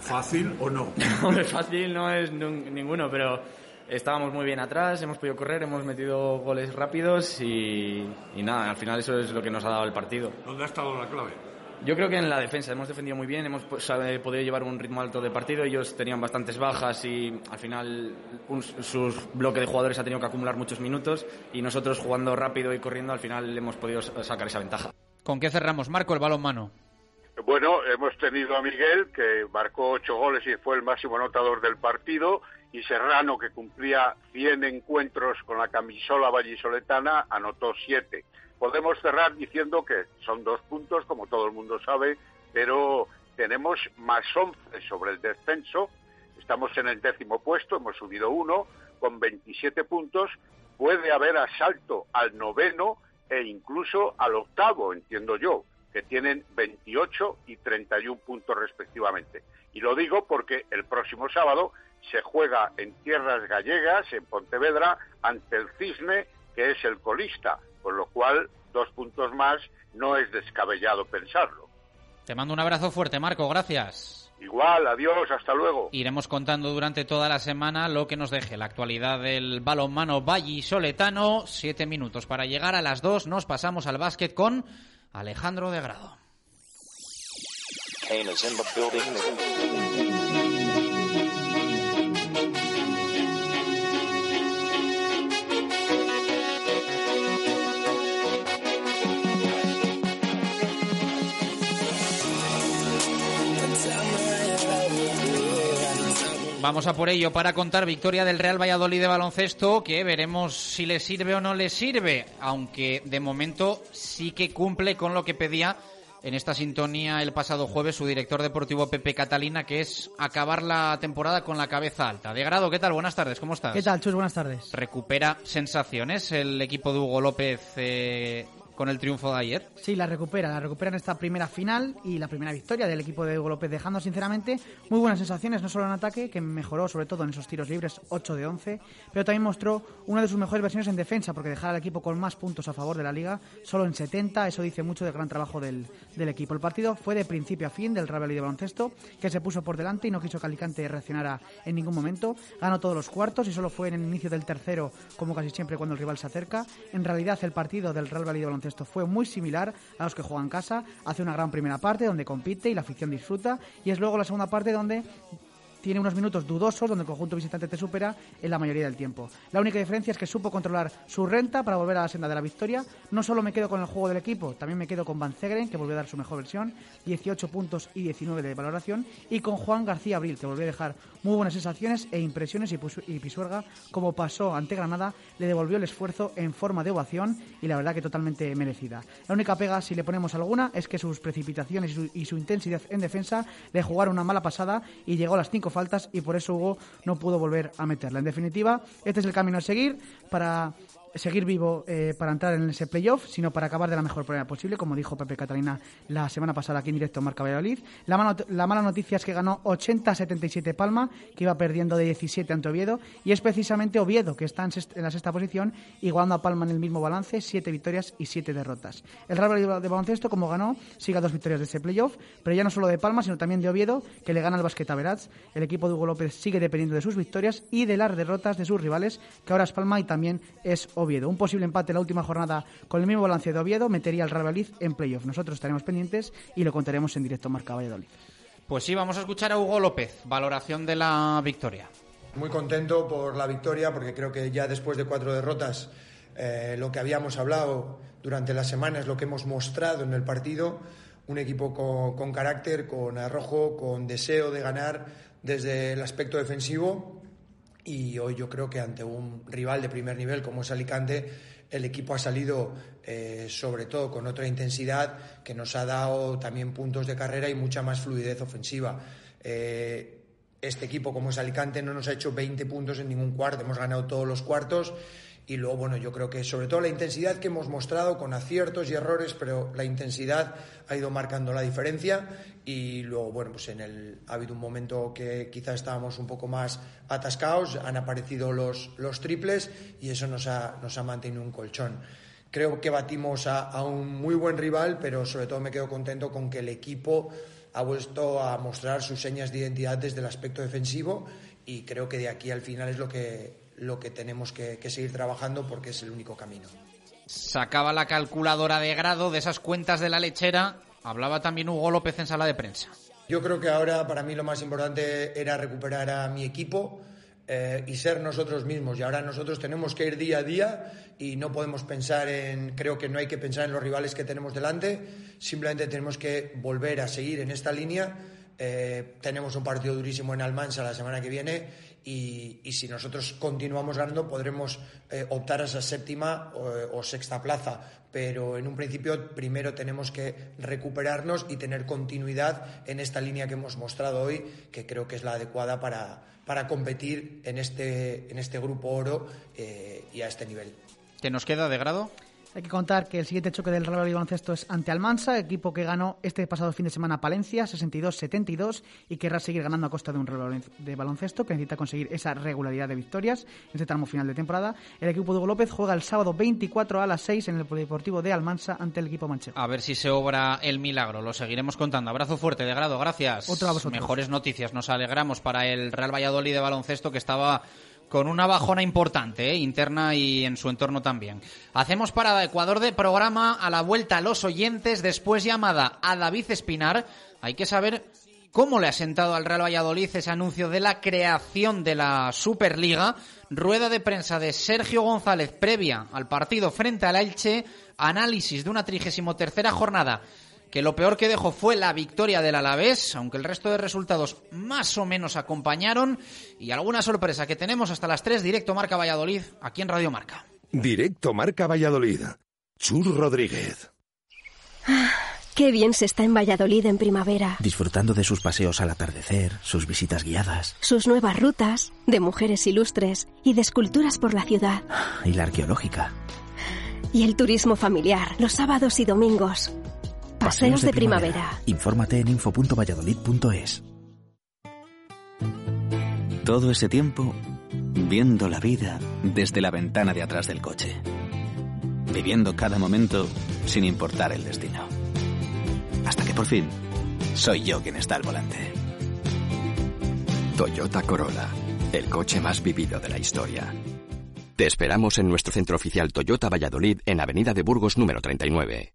fácil o no? Hombre, fácil no es ninguno, pero estábamos muy bien atrás, hemos podido correr, hemos metido goles rápidos y, y nada, al final eso es lo que nos ha dado el partido. ¿Dónde ha estado la clave? Yo creo que en la defensa hemos defendido muy bien, hemos podido llevar un ritmo alto de partido. Ellos tenían bastantes bajas y al final su bloque de jugadores ha tenido que acumular muchos minutos y nosotros jugando rápido y corriendo al final hemos podido sacar esa ventaja. ¿Con qué cerramos, Marco, el balón mano? Bueno, hemos tenido a Miguel, que marcó ocho goles y fue el máximo anotador del partido, y Serrano, que cumplía 100 encuentros con la camisola vallisoletana, anotó siete. Podemos cerrar diciendo que son dos puntos, como todo el mundo sabe, pero tenemos más once sobre el descenso. Estamos en el décimo puesto, hemos subido uno, con 27 puntos. Puede haber asalto al noveno e incluso al octavo, entiendo yo que tienen 28 y 31 puntos respectivamente. Y lo digo porque el próximo sábado se juega en tierras gallegas, en Pontevedra, ante el Cisne, que es el colista, con lo cual dos puntos más no es descabellado pensarlo. Te mando un abrazo fuerte, Marco, gracias. Igual, adiós, hasta luego. Iremos contando durante toda la semana lo que nos deje la actualidad del balonmano Soletano. Siete minutos para llegar a las dos. Nos pasamos al básquet con Alejandro de Grado. Vamos a por ello para contar victoria del Real Valladolid de baloncesto, que veremos si le sirve o no le sirve, aunque de momento sí que cumple con lo que pedía en esta sintonía el pasado jueves su director deportivo Pepe Catalina, que es acabar la temporada con la cabeza alta. De grado, ¿qué tal? Buenas tardes, ¿cómo estás? ¿Qué tal, Chus? Buenas tardes. Recupera sensaciones el equipo de Hugo López eh, con el triunfo de ayer. Sí, la recupera, la recupera en esta primera final y la primera victoria del equipo de Hugo López, dejando sinceramente muy buenas sensaciones, no solo en ataque, que mejoró sobre todo en esos tiros libres 8 de 11, pero también mostró una de sus mejores versiones en defensa, porque dejar al equipo con más puntos a favor de la liga, solo en 70, eso dice mucho del gran trabajo del, equipo. El partido fue de principio a fin del Real de baloncesto, que se puso por delante y no quiso que Alicante reaccionara en ningún momento. Ganó todos los cuartos y solo fue en el inicio del tercero, como casi siempre cuando el rival se acerca. En realidad el partido del Real de baloncesto fue muy similar a los que juegan en casa. Hace una gran primera parte donde compite y la afición disfruta. Y es luego la segunda parte donde tiene unos minutos dudosos donde el conjunto visitante te supera en la mayoría del tiempo. La única diferencia es que supo controlar su renta para volver a la senda de la victoria. No solo me quedo con el juego del equipo, también me quedo con Van Zegren, que volvió a dar su mejor versión, 18 puntos y 19 de valoración, y con Juan García Abril, que volvió a dejar muy buenas sensaciones e impresiones y, Pisuerga, como pasó ante Granada, le devolvió el esfuerzo en forma de ovación y la verdad que totalmente merecida. La única pega, si le ponemos alguna, es que sus precipitaciones y su, y su intensidad en defensa le jugaron una mala pasada y llegó a las faltas y por eso Hugo no pudo volver a meterla. En definitiva, este es el camino a seguir para seguir vivo eh, para entrar en ese playoff, sino para acabar de la mejor manera posible, como dijo Pepe Catalina la semana pasada aquí en directo en Marca Valladolid. La, la mala noticia es que ganó 80-77 Palma, que iba perdiendo de 17 ante Oviedo, y es precisamente Oviedo, que está en, la sexta posición, igualando a Palma en el mismo balance, 7 victorias y 7 derrotas. El Real de baloncesto, como ganó, sigue a dos victorias de ese playoff, pero ya no solo de Palma, sino también de Oviedo, que le gana al Basqueta Veraz. El equipo de Hugo López sigue dependiendo de sus victorias y de las derrotas de sus rivales, que ahora es Palma y también es Oviedo. Un posible empate en la última jornada con el mismo balance de Oviedo metería al Real Valladolid en playoff. Nosotros estaremos pendientes y lo contaremos en directo Marca Valladolid. Pues sí, vamos a escuchar a Hugo López, valoración de la victoria. Muy contento por la victoria porque creo que ya después de cuatro derrotas eh, lo que habíamos hablado durante la semana es lo que hemos mostrado en el partido. Un equipo con, con carácter, con arrojo, con deseo de ganar desde el aspecto defensivo y hoy yo creo que ante un rival de primer nivel como es Alicante, el equipo ha salido eh, sobre todo con otra intensidad que nos ha dado también puntos de carrera y mucha más fluidez ofensiva. Eh, este equipo, como es Alicante, no nos ha hecho 20 puntos en ningún cuarto, hemos ganado todos los cuartos y luego, bueno, yo creo que sobre todo la intensidad que hemos mostrado con aciertos y errores, pero la intensidad ha ido marcando la diferencia y luego, bueno, pues en el, ha habido un momento que quizás estábamos un poco más atascados, han aparecido los, los triples y eso nos ha, nos ha mantenido un colchón. Creo que batimos a, a un muy buen rival, pero sobre todo me quedo contento con que el equipo ha vuelto a mostrar sus señas de identidad desde el aspecto defensivo y creo que de aquí al final es lo que, lo que tenemos que, que seguir trabajando porque es el único camino. Sacaba la calculadora de grado de esas cuentas de la lechera. Hablaba también Hugo López en sala de prensa. Yo creo que ahora para mí lo más importante era recuperar a mi equipo eh, y ser nosotros mismos. Y ahora nosotros tenemos que ir día a día y no podemos pensar en, creo que no hay que pensar en los rivales que tenemos delante, simplemente tenemos que volver a seguir en esta línea. Eh, tenemos un partido durísimo en Almansa la semana que viene y, si nosotros continuamos ganando podremos eh, optar a esa séptima o, o, sexta plaza. Pero en un principio primero tenemos que recuperarnos y tener continuidad en esta línea que hemos mostrado hoy, que creo que es la adecuada para, para competir en este, en este grupo oro eh, y a este nivel. ¿Qué nos queda de grado? Hay que contar que el siguiente choque del Real Valladolid baloncesto es ante Almansa, equipo que ganó este pasado fin de semana a Palencia, 62-72, y querrá seguir ganando a costa de un Real Valladolid de baloncesto que necesita conseguir esa regularidad de victorias en este tramo final de temporada. El equipo de Hugo López juega el sábado 24 a las 6 en el Polideportivo de Almansa ante el equipo manchego. A ver si se obra el milagro, lo seguiremos contando. Abrazo fuerte de grado, gracias. Otro a vosotros. Mejores noticias, nos alegramos para el Real Valladolid de baloncesto que estaba con una bajona importante, ¿eh? interna y en su entorno también. Hacemos parada Ecuador de programa a la vuelta a los oyentes, después llamada a David Espinar. Hay que saber cómo le ha sentado al Real Valladolid ese anuncio de la creación de la Superliga. Rueda de prensa de Sergio González previa al partido frente al Elche. Análisis de una trigésimo tercera jornada que lo peor que dejó fue la victoria del Alavés, aunque el resto de resultados más o menos acompañaron, y alguna sorpresa que tenemos hasta las 3, directo Marca Valladolid, aquí en Radio Marca. Directo Marca Valladolid. Chur Rodríguez. Ah, qué bien se está en Valladolid en primavera. Disfrutando de sus paseos al atardecer, sus visitas guiadas. Sus nuevas rutas, de mujeres ilustres y de esculturas por la ciudad. Y la arqueológica. Y el turismo familiar, los sábados y domingos. Paseos de primavera. Infórmate en info.valladolid.es. Todo ese tiempo viendo la vida desde la ventana de atrás del coche. Viviendo cada momento sin importar el destino. Hasta que por fin soy yo quien está al volante. Toyota Corolla, el coche más vivido de la historia. Te esperamos en nuestro centro oficial Toyota Valladolid en Avenida de Burgos número 39.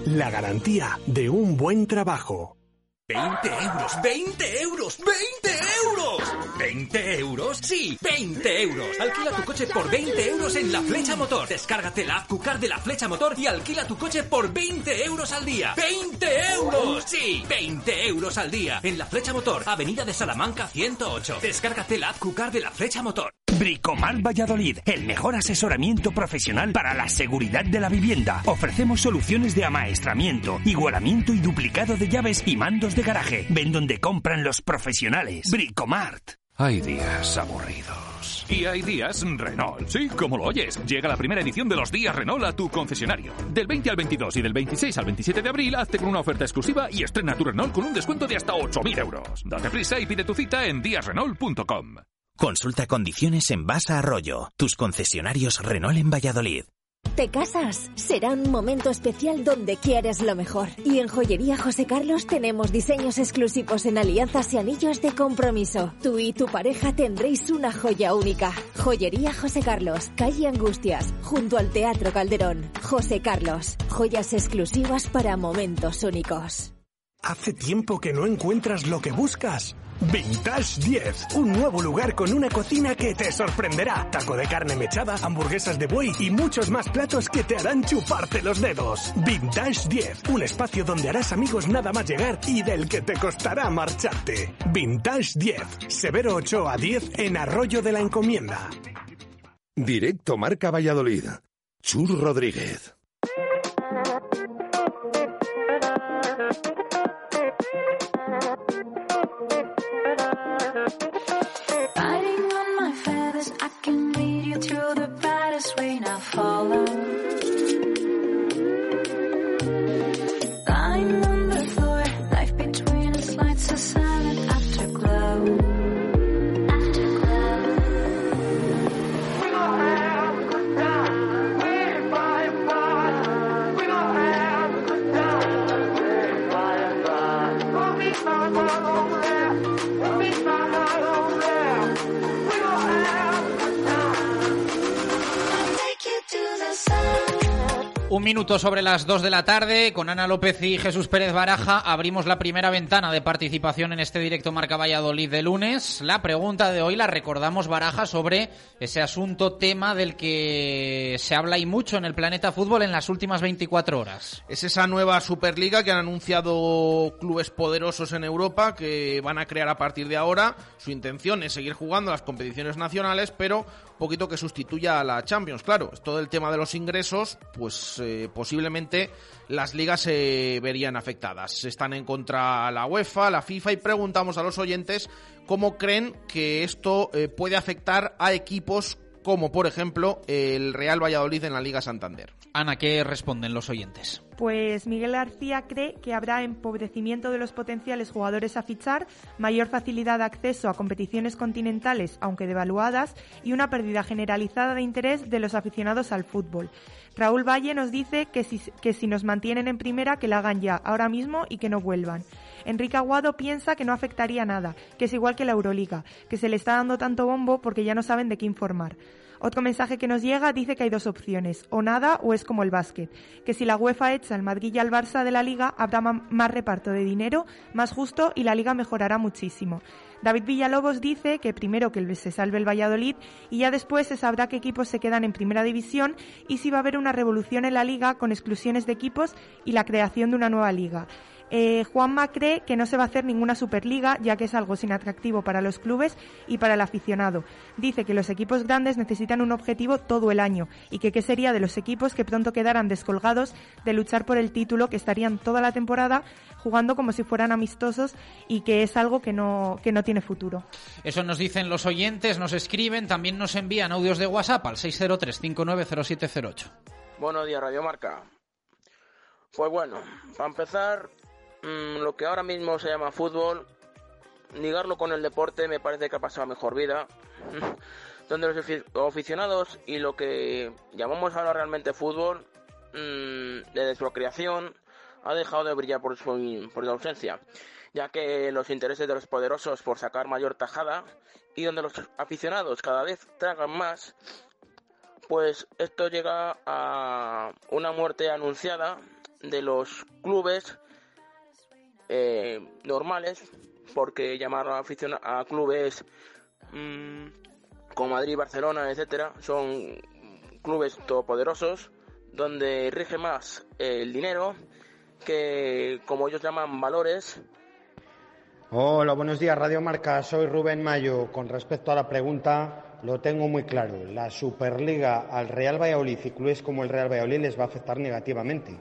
la garantía de un buen trabajo. 20 euros, 20 euros, 20 euros. ¿20 euros? Sí, 20 euros. Alquila tu coche por 20 euros en La Flecha Motor. Descárgate la app de La Flecha Motor y alquila tu coche por 20 euros al día. ¡20 euros! Sí, 20 euros al día. En La Flecha Motor, Avenida de Salamanca 108. Descárgate la app de La Flecha Motor. Bricomar Valladolid, el mejor asesoramiento profesional para la seguridad de la vivienda. Ofrecemos soluciones de amaestramiento, igualamiento y duplicado de llaves y mandos de garaje. Ven donde compran los profesionales. Bricomart. Hay días aburridos. Y hay días Renault. Sí, como lo oyes. Llega la primera edición de los días Renault a tu concesionario. Del 20 al 22 y del 26 al 27 de abril, hazte con una oferta exclusiva y estrena tu Renault con un descuento de hasta 8.000 euros. Date prisa y pide tu cita en díasrenault.com. Consulta condiciones en Basa Arroyo, tus concesionarios Renault en Valladolid. ¿Te casas? Será un momento especial donde quieres lo mejor. Y en Joyería José Carlos tenemos diseños exclusivos en alianzas y anillos de compromiso. Tú y tu pareja tendréis una joya única. Joyería José Carlos, calle Angustias, junto al Teatro Calderón. José Carlos, joyas exclusivas para momentos únicos. ¿Hace tiempo que no encuentras lo que buscas? Vintage 10, un nuevo lugar con una cocina que te sorprenderá. Taco de carne mechada, hamburguesas de buey y muchos más platos que te harán chuparte los dedos. Vintage 10, un espacio donde harás amigos nada más llegar y del que te costará marcharte. Vintage 10, Severo 8 a 10 en Arroyo de la Encomienda. Directo Marca Valladolid. Chur Rodríguez. Un minuto sobre las dos de la tarde, con Ana López y Jesús Pérez Baraja, abrimos la primera ventana de participación en este directo Marca Valladolid de lunes. La pregunta de hoy la recordamos Baraja sobre ese asunto, tema del que se habla y mucho en el planeta fútbol en las últimas 24 horas. Es esa nueva Superliga que han anunciado clubes poderosos en Europa que van a crear a partir de ahora. Su intención es seguir jugando las competiciones nacionales, pero poquito que sustituya a la Champions. Claro, todo el tema de los ingresos, pues eh, posiblemente las ligas se verían afectadas. Están en contra la UEFA, la FIFA y preguntamos a los oyentes cómo creen que esto eh, puede afectar a equipos como por ejemplo el Real Valladolid en la Liga Santander. Ana, ¿qué responden los oyentes? Pues Miguel García cree que habrá empobrecimiento de los potenciales jugadores a fichar, mayor facilidad de acceso a competiciones continentales, aunque devaluadas, y una pérdida generalizada de interés de los aficionados al fútbol. Raúl Valle nos dice que si, que si nos mantienen en primera, que la hagan ya, ahora mismo, y que no vuelvan. Enrique Aguado piensa que no afectaría nada, que es igual que la Euroliga, que se le está dando tanto bombo porque ya no saben de qué informar. Otro mensaje que nos llega dice que hay dos opciones, o nada o es como el básquet, que si la UEFA echa al Madrid al Barça de la liga habrá más reparto de dinero, más justo y la liga mejorará muchísimo. David Villalobos dice que primero que se salve el Valladolid y ya después se sabrá qué equipos se quedan en primera división y si va a haber una revolución en la liga con exclusiones de equipos y la creación de una nueva liga. Eh, Juanma cree que no se va a hacer ninguna Superliga, ya que es algo sin atractivo para los clubes y para el aficionado. Dice que los equipos grandes necesitan un objetivo todo el año y que qué sería de los equipos que pronto quedaran descolgados de luchar por el título, que estarían toda la temporada jugando como si fueran amistosos y que es algo que no, que no tiene futuro. Eso nos dicen los oyentes, nos escriben, también nos envían audios de WhatsApp al 603-590708. Buenos días, Radio Marca. Pues bueno, para empezar, Mm, lo que ahora mismo se llama fútbol, ligarlo con el deporte me parece que ha pasado mejor vida. donde los aficionados y lo que llamamos ahora realmente fútbol, mm, desde su creación, ha dejado de brillar por su, por su ausencia, ya que los intereses de los poderosos por sacar mayor tajada y donde los aficionados cada vez tragan más, pues esto llega a una muerte anunciada de los clubes eh, normales, porque llamar a, afición a clubes mm, como Madrid, Barcelona, etcétera, son clubes todopoderosos donde rige más el dinero que, como ellos llaman, valores. Hola, buenos días, Radio Marca. Soy Rubén Mayo. Con respecto a la pregunta, lo tengo muy claro. La Superliga al Real Valladolid y clubes como el Real Valladolid les va a afectar negativamente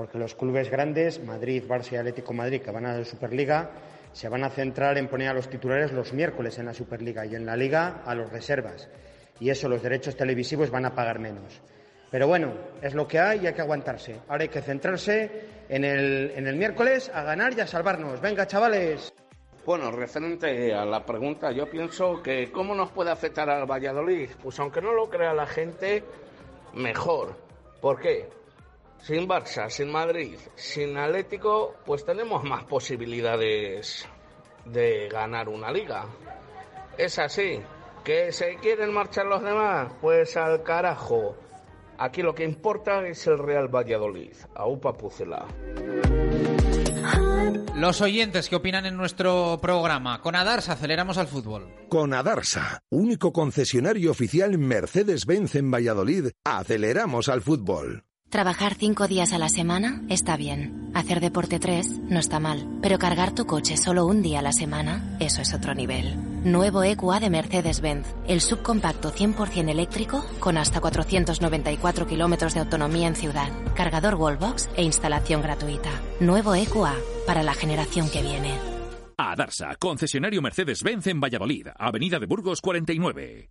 porque los clubes grandes, Madrid, Barça y Atlético Madrid, que van a la Superliga, se van a centrar en poner a los titulares los miércoles en la Superliga y en la Liga a los reservas. Y eso, los derechos televisivos van a pagar menos. Pero bueno, es lo que hay y hay que aguantarse. Ahora hay que centrarse en el, en el miércoles a ganar y a salvarnos. Venga, chavales. Bueno, referente a la pregunta, yo pienso que cómo nos puede afectar al Valladolid. Pues aunque no lo crea la gente, mejor. ¿Por qué? Sin Barça, sin Madrid, sin Atlético, pues tenemos más posibilidades de ganar una liga. Es así. ¿Que se quieren marchar los demás? Pues al carajo. Aquí lo que importa es el Real Valladolid. A Upa Pucela. Los oyentes que opinan en nuestro programa. Con Adarsa aceleramos al fútbol. Con Adarsa, único concesionario oficial Mercedes-Benz en Valladolid, aceleramos al fútbol. Trabajar cinco días a la semana está bien. Hacer deporte tres no está mal. Pero cargar tu coche solo un día a la semana, eso es otro nivel. Nuevo EQA de Mercedes-Benz. El subcompacto 100% eléctrico con hasta 494 kilómetros de autonomía en ciudad. Cargador Wallbox e instalación gratuita. Nuevo EQA para la generación que viene. A Darsa, concesionario Mercedes-Benz en Valladolid, Avenida de Burgos 49.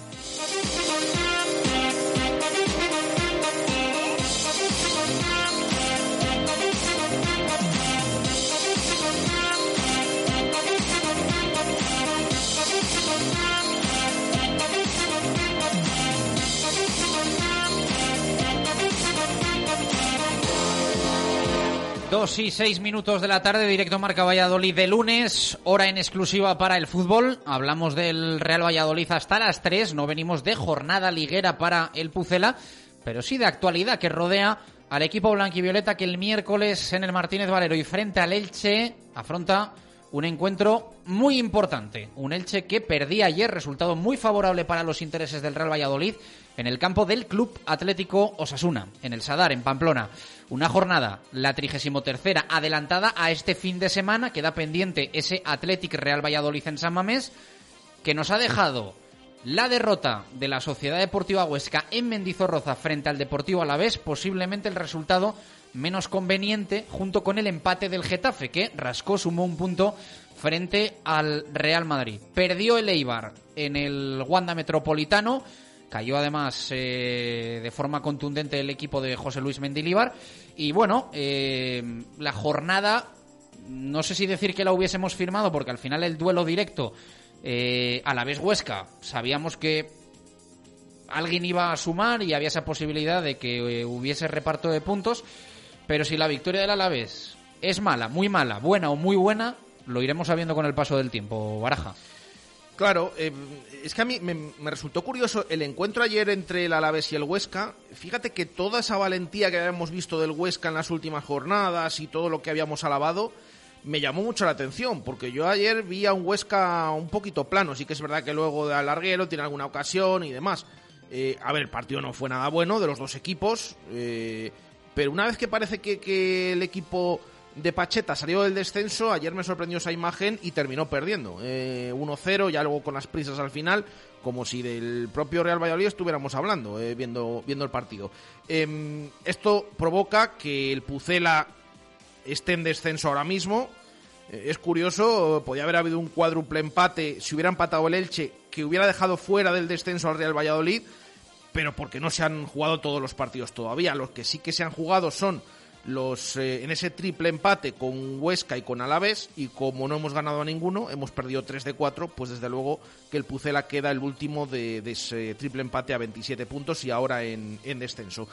Dos y seis minutos de la tarde, directo Marca Valladolid de lunes, hora en exclusiva para el fútbol. Hablamos del Real Valladolid hasta las tres, no venimos de jornada liguera para el Pucela, pero sí de actualidad que rodea al equipo blanquivioleta que el miércoles en el Martínez Valero y frente al Elche afronta un encuentro muy importante. Un Elche que perdía ayer, resultado muy favorable para los intereses del Real Valladolid en el campo del Club Atlético Osasuna, en el Sadar, en Pamplona. Una jornada, la 33 adelantada a este fin de semana, queda pendiente ese Athletic Real Valladolid en San Mamés, que nos ha dejado la derrota de la Sociedad Deportiva Huesca en Mendizorroza frente al Deportivo Alavés, posiblemente el resultado menos conveniente, junto con el empate del Getafe, que rascó, sumó un punto frente al Real Madrid. Perdió el Eibar en el Wanda Metropolitano, Cayó además eh, de forma contundente el equipo de José Luis Mendilibar. Y bueno, eh, la jornada, no sé si decir que la hubiésemos firmado, porque al final el duelo directo eh, a la vez Huesca, sabíamos que alguien iba a sumar y había esa posibilidad de que hubiese reparto de puntos. Pero si la victoria del Alavés es mala, muy mala, buena o muy buena, lo iremos sabiendo con el paso del tiempo, Baraja. Claro, eh, es que a mí me, resultó curioso el encuentro ayer entre el Alavés y el Huesca. Fíjate que toda esa valentía que habíamos visto del Huesca en las últimas jornadas y todo lo que habíamos alabado me llamó mucho la atención, porque yo ayer vi a un Huesca un poquito plano. Sí que es verdad que luego de alarguero tiene alguna ocasión y demás. Eh, a ver, el partido no fue nada bueno de los dos equipos, eh, pero una vez que parece que el equipo de Pacheta salió del descenso, ayer me sorprendió esa imagen y terminó perdiendo. 1-0, eh, ya luego con las prisas al final, como si del propio Real Valladolid estuviéramos hablando, eh, viendo, viendo el partido. Em, esto provoca que el Pucela esté en descenso ahora mismo. Eh, es curioso, podía haber habido un cuádruple empate si hubiera empatado el Elche, que hubiera dejado fuera del descenso al Real Valladolid, pero porque no se han jugado todos los partidos todavía. Los que sí que se han jugado son los eh, en ese triple empate con Huesca y con Alavés y como no hemos ganado a ninguno, hemos perdido 3 de 4, pues desde luego que el Pucela queda el último de, ese triple empate a 27 puntos y ahora en, en descenso.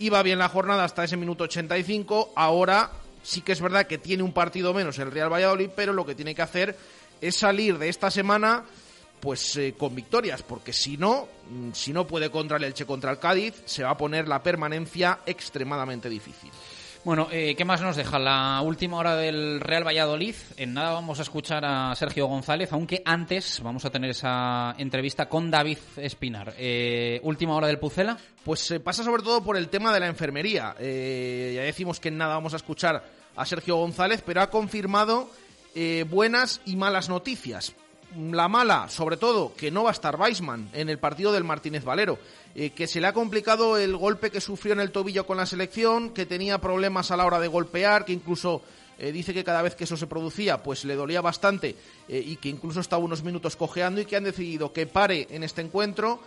Iba bien la jornada hasta ese minuto 85, ahora sí que es verdad que tiene un partido menos el Real Valladolid, pero lo que tiene que hacer es salir de esta semana pues eh, con victorias, porque si no, mm, si no puede contra el Elche contra el Cádiz, se va a poner la permanencia extremadamente difícil. Bueno, eh, ¿qué más nos deja? La última hora del Real Valladolid. En nada vamos a escuchar a Sergio González, aunque antes vamos a tener esa entrevista con David Espinar. Eh, ¿Última hora del Pucela? Pues se pasa sobre todo por el tema de la enfermería. Eh, ya decimos que en nada vamos a escuchar a Sergio González, pero ha confirmado buenas y malas noticias. La mala, sobre todo, que no va a estar Weisman en el partido del Martínez Valero. Eh, que se le ha complicado el golpe que sufrió en el tobillo con la selección, que tenía problemas a la hora de golpear, que incluso eh, dice que cada vez que eso se producía, pues le dolía bastante eh, y que incluso estaba unos minutos cojeando y que han decidido que pare en este encuentro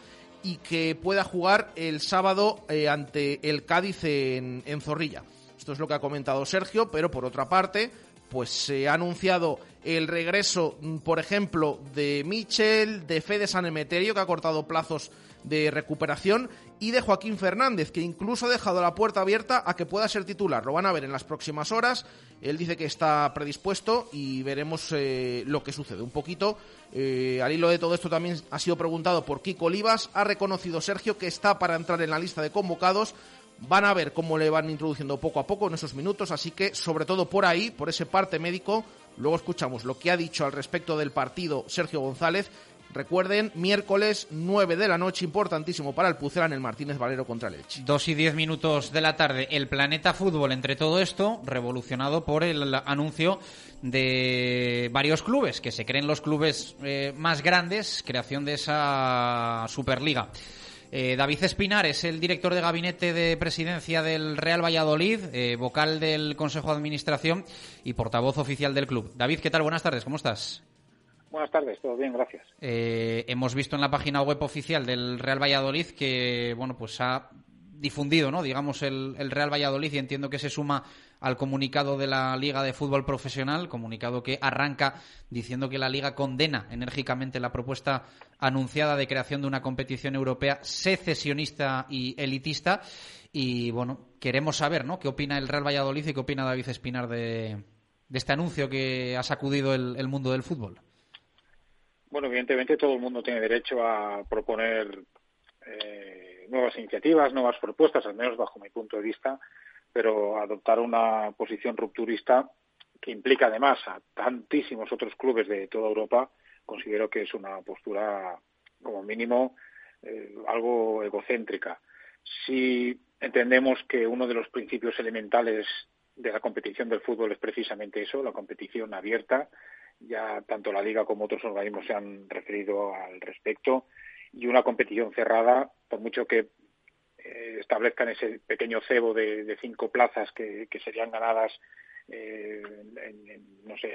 y que pueda jugar el sábado ante el Cádiz en, en Zorrilla. Esto es lo que ha comentado Sergio, pero por otra parte, pues se ha anunciado el regreso, mm, por ejemplo, de Michel, de Fede San Emeterio, que ha cortado plazos de recuperación, y de Joaquín Fernández, que incluso ha dejado la puerta abierta a que pueda ser titular. Lo van a ver en las próximas horas. Él dice que está predispuesto y veremos eh, lo que sucede. Un poquito, eh, al hilo de todo esto también ha sido preguntado por Kiko Olivas. Ha reconocido Sergio que está para entrar en la lista de convocados. Van a ver cómo le van introduciendo poco a poco en esos minutos, así que sobre todo por ahí, por ese parte médico, luego escuchamos lo que ha dicho al respecto del partido Sergio González Recuerden, miércoles 9 de la noche, importantísimo para el Pucela en el Martínez Valero contra el Elche. Dos y diez minutos de la tarde. El Planeta Fútbol, entre todo esto, revolucionado por el anuncio de varios clubes, que se creen los clubes eh, más grandes, creación de esa Superliga. Eh, David Espinar es el director de gabinete de presidencia del Real Valladolid, eh, vocal del Consejo de Administración y portavoz oficial del club. David, ¿qué tal? Buenas tardes, ¿cómo estás? Buenas tardes, todo bien, gracias. Eh, hemos visto en la página web oficial del Real Valladolid que, bueno, pues ha difundido, ¿no? Digamos, el, Real Valladolid y entiendo que se suma al comunicado de la Liga de Fútbol Profesional, comunicado que arranca diciendo que la Liga condena enérgicamente la propuesta anunciada de creación de una competición europea secesionista y elitista. Y, bueno, queremos saber, ¿no? ¿Qué opina el Real Valladolid y qué opina David Espinar de, este anuncio que ha sacudido el mundo del fútbol? Bueno, evidentemente todo el mundo tiene derecho a proponer eh, nuevas iniciativas, nuevas propuestas, al menos bajo mi punto de vista, pero adoptar una posición rupturista que implica además a tantísimos otros clubes de toda Europa, considero que es una postura, como mínimo, eh, algo egocéntrica. Si entendemos que uno de los principios elementales de la competición del fútbol es precisamente eso, la competición abierta, ya tanto la Liga como otros organismos se han referido al respecto, y una competición cerrada, por mucho que eh, establezcan ese pequeño cebo de, cinco plazas que, serían ganadas eh, en, no sé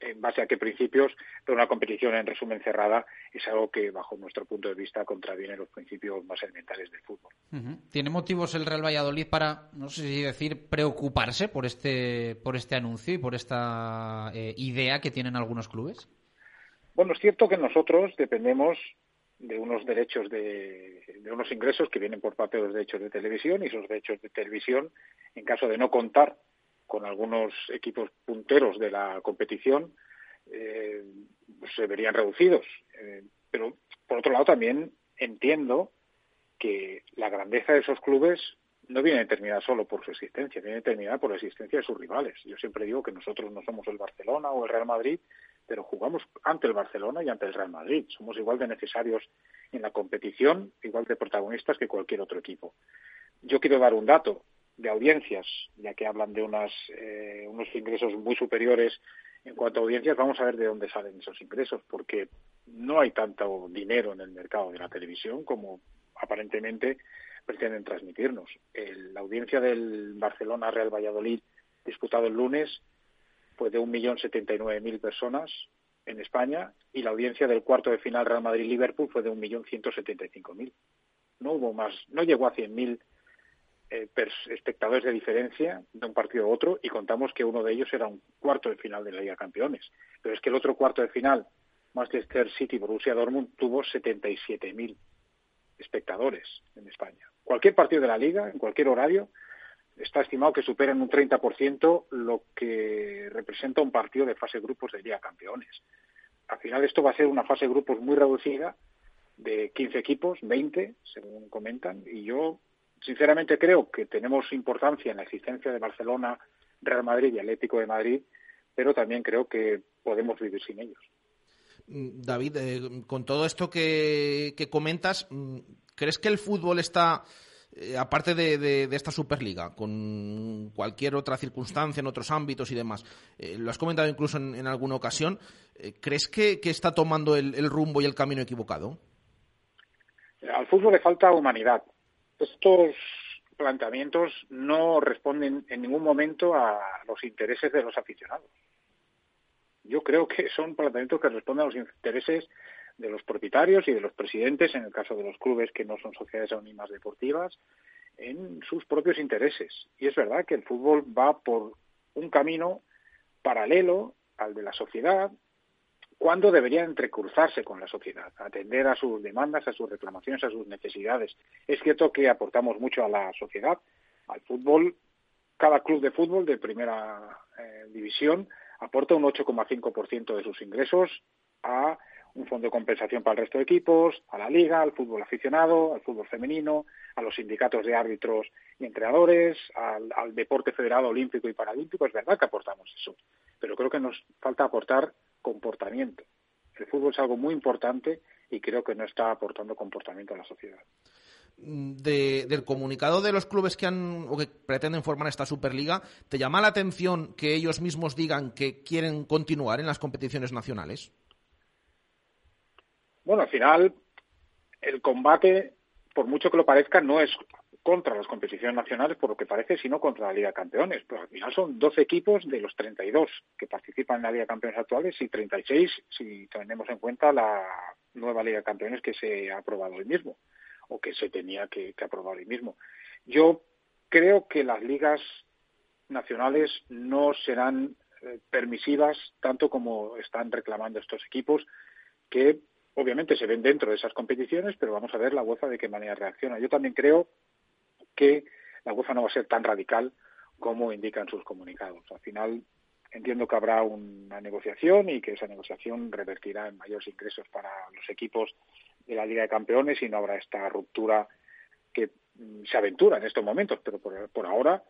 en, base a qué principios, pero una competición en resumen cerrada es algo que bajo nuestro punto de vista contraviene los principios más elementales del fútbol. ¿Tiene motivos el Real Valladolid para, no sé si decir, preocuparse por este, por este anuncio y por esta eh, idea que tienen algunos clubes? Bueno, es cierto que nosotros dependemos de unos derechos de, de, unos ingresos que vienen por parte de los derechos de televisión y esos derechos de televisión, en caso de no contar con algunos equipos punteros de la competición, eh, se verían reducidos. Eh, pero, por otro lado, también entiendo que la grandeza de esos clubes no viene determinada solo por su existencia, viene determinada por la existencia de sus rivales. Yo siempre digo que nosotros no somos el Barcelona o el Real Madrid, pero jugamos ante el Barcelona y ante el Real Madrid. Somos igual de necesarios en la competición, igual de protagonistas que cualquier otro equipo. Yo quiero dar un dato de audiencias, ya que hablan de unas, eh, unos ingresos muy superiores en cuanto a audiencias, vamos a ver de dónde salen esos ingresos, porque no hay tanto dinero en el mercado de la televisión como aparentemente pretenden transmitirnos. la audiencia del Barcelona Real Valladolid disputado el lunes fue de 1.079.000 personas en España y la audiencia del cuarto de final Real Madrid-Liverpool fue de 1.175.000. No hubo más, no llegó a 100.000 eh, espectadores de diferencia de un partido a otro y contamos que uno de ellos era un cuarto de final de la Liga Campeones. Pero es que el otro cuarto de final, Manchester City Borussia Dortmund, tuvo 77.000 espectadores en España. Cualquier partido de la Liga, en cualquier horario, está estimado que supera en un 30% lo que representa un partido de fase grupos de Liga Campeones. Al final esto va a ser una fase grupos muy reducida de 15 equipos, 20, según comentan, y yo sinceramente creo que tenemos importancia en la existencia de Barcelona, Real Madrid y Atlético de Madrid, pero también creo que podemos vivir sin ellos. Mm, David, eh, con todo esto que, comentas, mm, ¿crees que el fútbol está, eh, aparte de, esta Superliga, con cualquier otra circunstancia en otros ámbitos y demás, eh, lo has comentado incluso en, alguna ocasión, ¿crees que, está tomando el rumbo y el camino equivocado? Al fútbol le falta humanidad, estos planteamientos no responden en ningún momento a los intereses de los aficionados. Yo creo que son planteamientos que responden a los intereses de los propietarios y de los presidentes, en el caso de los clubes que no son sociedades anónimas deportivas, en sus propios intereses. Y es verdad que el fútbol va por un camino paralelo al de la sociedad, cuando debería entrecruzarse con la sociedad, atender a sus demandas, a sus reclamaciones, a sus necesidades. Es cierto que aportamos mucho a la sociedad, al fútbol. Cada club de fútbol de primera eh, división aporta un 8,5% de sus ingresos a un fondo de compensación para el resto de equipos, a la liga, al fútbol aficionado, al fútbol femenino, a los sindicatos de árbitros y entrenadores, al, deporte federado olímpico y paralímpico. Es verdad que aportamos eso, pero creo que nos falta aportar comportamiento. El fútbol es algo muy importante y creo que no está aportando comportamiento a la sociedad. Del comunicado de los clubes que han o que pretenden formar esta Superliga, ¿te llama la atención que ellos mismos digan que quieren continuar en las competiciones nacionales? Bueno, al final el combate, por mucho que lo parezca, no es contra las competiciones nacionales, por lo que parece, sino contra la Liga de Campeones. Pero al final son 12 equipos de los 32 que participan en la Liga de Campeones actuales y 36 si tenemos en cuenta la nueva Liga de Campeones que se ha aprobado hoy mismo o que se tenía que, aprobar hoy mismo. Yo creo que las ligas nacionales no serán eh, permisivas tanto como están reclamando estos equipos que obviamente se ven dentro de esas competiciones, pero vamos a ver la UEFA de qué manera reacciona. Yo también creo que la UEFA no va a ser tan radical como indican sus comunicados. Al final entiendo que habrá una negociación y que esa negociación revertirá en mayores ingresos para los equipos de la Liga de Campeones y no habrá esta ruptura que mm, se aventura en estos momentos, pero por, ahora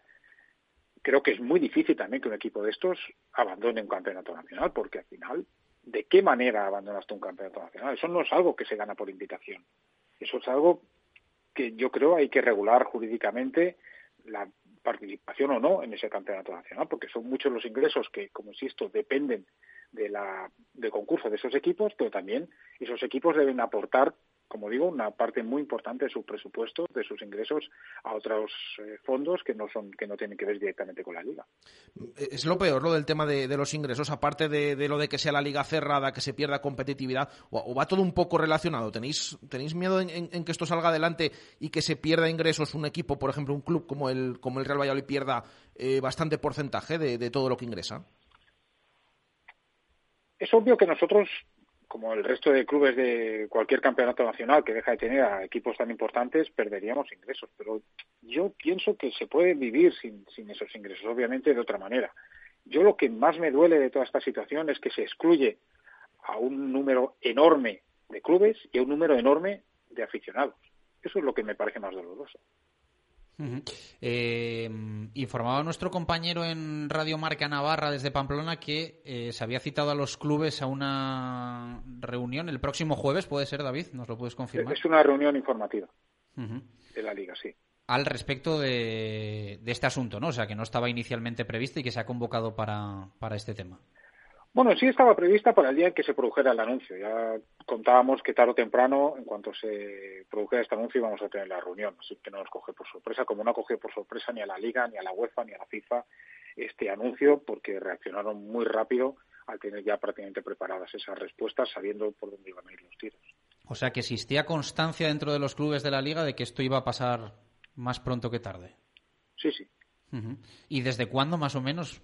creo que es muy difícil también que un equipo de estos abandone un campeonato nacional, porque al final, ¿de qué manera abandonas tú un campeonato nacional? Eso no es algo que se gana por invitación. Eso es algo que yo creo hay que regular jurídicamente la participación o no en ese campeonato nacional, porque son muchos los ingresos que, como insisto, dependen de la de concurso de esos equipos, pero también esos equipos deben aportar como digo, una parte muy importante de su presupuesto, de sus ingresos, a otros eh, fondos que no son que no tienen que ver directamente con la liga. Es lo peor lo del tema de, los ingresos, aparte de, lo de que sea la liga cerrada, que se pierda competitividad, o, va todo un poco relacionado. ¿Tenéis, tenéis miedo en, que esto salga adelante y que se pierda ingresos un equipo, por ejemplo, un club como el como el Real Valladolid pierda eh, bastante porcentaje de todo lo que ingresa? Es obvio que nosotros como el resto de clubes de cualquier campeonato nacional que deja de tener a equipos tan importantes, perderíamos ingresos. Pero yo pienso que se puede vivir sin, sin esos ingresos, obviamente de otra manera. Yo lo que más me duele de toda esta situación es que se excluye a un número enorme de clubes y a un número enorme de aficionados. Eso es lo que me parece más doloroso. Eh, informaba nuestro compañero en Radio Marca Navarra desde Pamplona que eh, se había citado a los clubes a una reunión el próximo jueves, ¿puede ser, David? ¿Nos lo puedes confirmar? Es una reunión informativa de la Liga, sí. Al respecto de, este asunto, ¿no? O sea, que no estaba inicialmente previsto y que se ha convocado para, para este tema. Bueno, sí estaba prevista para el día en que se produjera el anuncio. Ya contábamos que tarde o temprano, en cuanto se produjera este anuncio, íbamos a tener la reunión. Así que no nos coge por sorpresa, como no cogió por sorpresa ni a la Liga, ni a la UEFA, ni a la FIFA este anuncio, porque reaccionaron muy rápido al tener ya prácticamente preparadas esas respuestas, sabiendo por dónde iban a ir los tiros. O sea, que existía constancia dentro de los clubes de la Liga de que esto iba a pasar más pronto que tarde. Sí, sí. ¿Y desde cuándo más o menos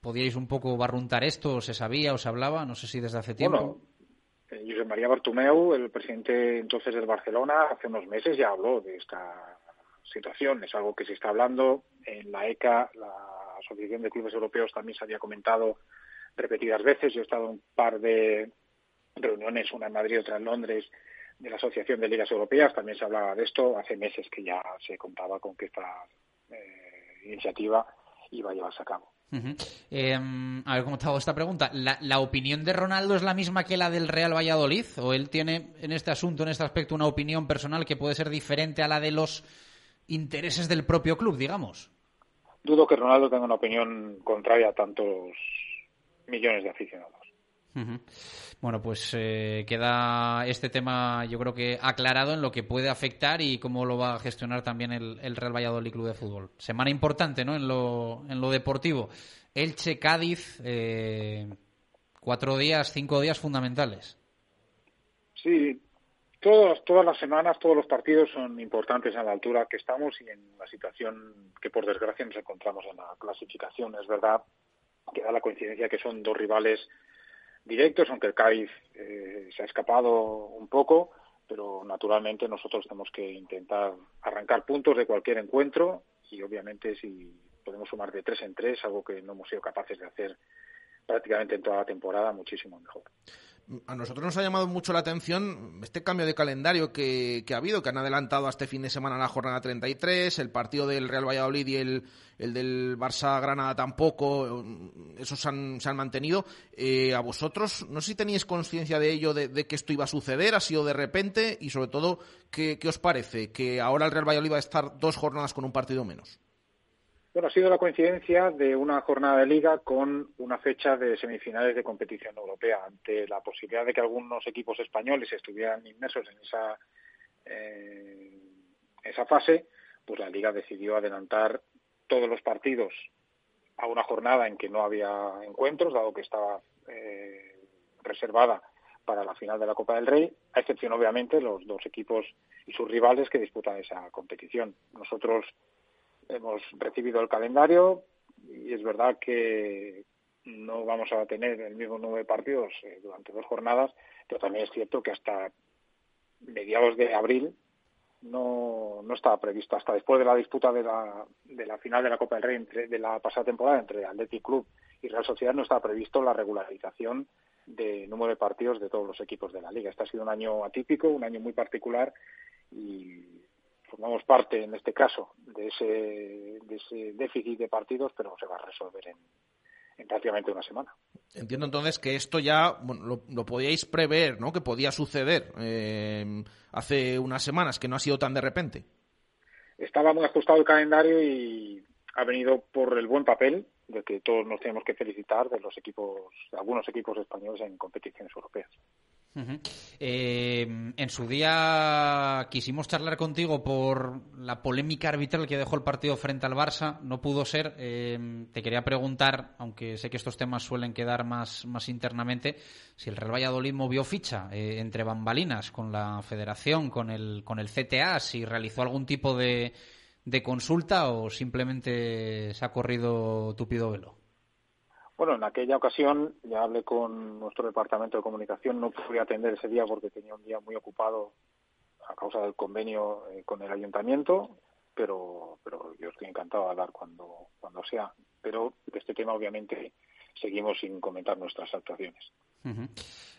podíais un poco barruntar esto? ¿O se sabía o se hablaba? No sé si desde hace tiempo. Bueno, eh, José María Bartumeu, el presidente entonces del Barcelona, hace unos meses ya habló de esta situación. Es algo que se está hablando. En la ECA, la Asociación de Clubes Europeos, también se había comentado repetidas veces. Yo he estado en un par de reuniones, una en Madrid, otra en Londres, de la Asociación de Ligas Europeas. También se hablaba de esto. Hace meses que ya se contaba con que esta eh, iniciativa iba a llevarse a cabo. Em, a ver cómo te hago esta pregunta. ¿La, opinión de Ronaldo es la misma que la del Real Valladolid? ¿O él tiene en este asunto, en este aspecto, una opinión personal que puede ser diferente a la de los intereses del propio club, digamos? Dudo que Ronaldo tenga una opinión contraria a tantos millones de aficionados. Bueno, pues eh, queda este tema, yo creo que aclarado en lo que puede afectar y cómo lo va a gestionar también el, Real Valladolid Club de Fútbol. Semana importante, ¿no? En lo, en lo deportivo. Elche, Cádiz, eh, cuatro días, cinco días fundamentales. Sí, todas, las semanas, todos los partidos son importantes a la altura que estamos y en la situación que por desgracia nos encontramos en la clasificación. Es verdad que da la coincidencia que son dos rivales directos, aunque el Cádiz eh, se ha escapado un poco, pero naturalmente nosotros tenemos que intentar arrancar puntos de cualquier encuentro y obviamente si podemos sumar de tres en tres, algo que no hemos sido capaces de hacer prácticamente en toda la temporada, muchísimo mejor a nosotros nos ha llamado mucho la atención este cambio de calendario que, ha habido, que han adelantado este fin de semana la jornada 33, el partido del Real Valladolid y el, del Barça Granada tampoco, esos se han, se han mantenido. Eh, a vosotros, no sé si teníais conciencia de ello, de, que esto iba a suceder, ha sido de repente, y sobre todo, ¿qué, ¿qué os parece? Que ahora el Real Valladolid va a estar dos jornadas con un partido menos. Bueno, ha sido la coincidencia de una jornada de liga con una fecha de semifinales de competición europea. Ante la posibilidad de que algunos equipos españoles estuvieran inmersos en esa, eh, fase, pues la liga decidió adelantar todos los partidos a una jornada en que no había encuentros, dado que estaba eh, reservada para la final de la Copa del Rey, a excepción obviamente los dos equipos y sus rivales que disputan esa competición. Nosotros hemos recibido el calendario y es verdad que no vamos a tener el mismo número de partidos eh, durante dos jornadas, pero también es cierto que hasta mediados de abril no, no estaba previsto, hasta después de la disputa de la, de la final de la Copa del Rey entre, de la pasada temporada entre Athletic Club y Real Sociedad, no estaba previsto la regularización de número de partidos de todos los equipos de la liga. Este ha sido un año atípico, un año muy particular y formamos parte, en este caso, de ese, de ese déficit de partidos, pero se va a resolver en, prácticamente una semana. Entiendo entonces que esto ya lo, podíais prever, ¿no? Que podía suceder eh, hace unas semanas, que no ha sido tan de repente. Estaba muy ajustado el calendario y ha venido por el buen papel de que todos nos tenemos que felicitar de los equipos, de algunos equipos españoles en competiciones europeas. Eh, en su día quisimos charlar contigo por la polémica arbitral que dejó el partido frente al Barça. No pudo ser. Eh, te quería preguntar, aunque sé que estos temas suelen quedar más, más internamente, si el Real Valladolid movió ficha eh, entre bambalinas con la Federación, con el, con el CTA, si realizó algún tipo de, de consulta o simplemente se ha corrido tupido velo. Bueno, en aquella ocasión ya hablé con nuestro departamento de comunicación, no pude atender ese día porque tenía un día muy ocupado a causa del convenio eh, con el ayuntamiento, pero, pero yo estoy encantado de hablar cuando, cuando sea. Pero de este tema obviamente seguimos sin comentar nuestras actuaciones.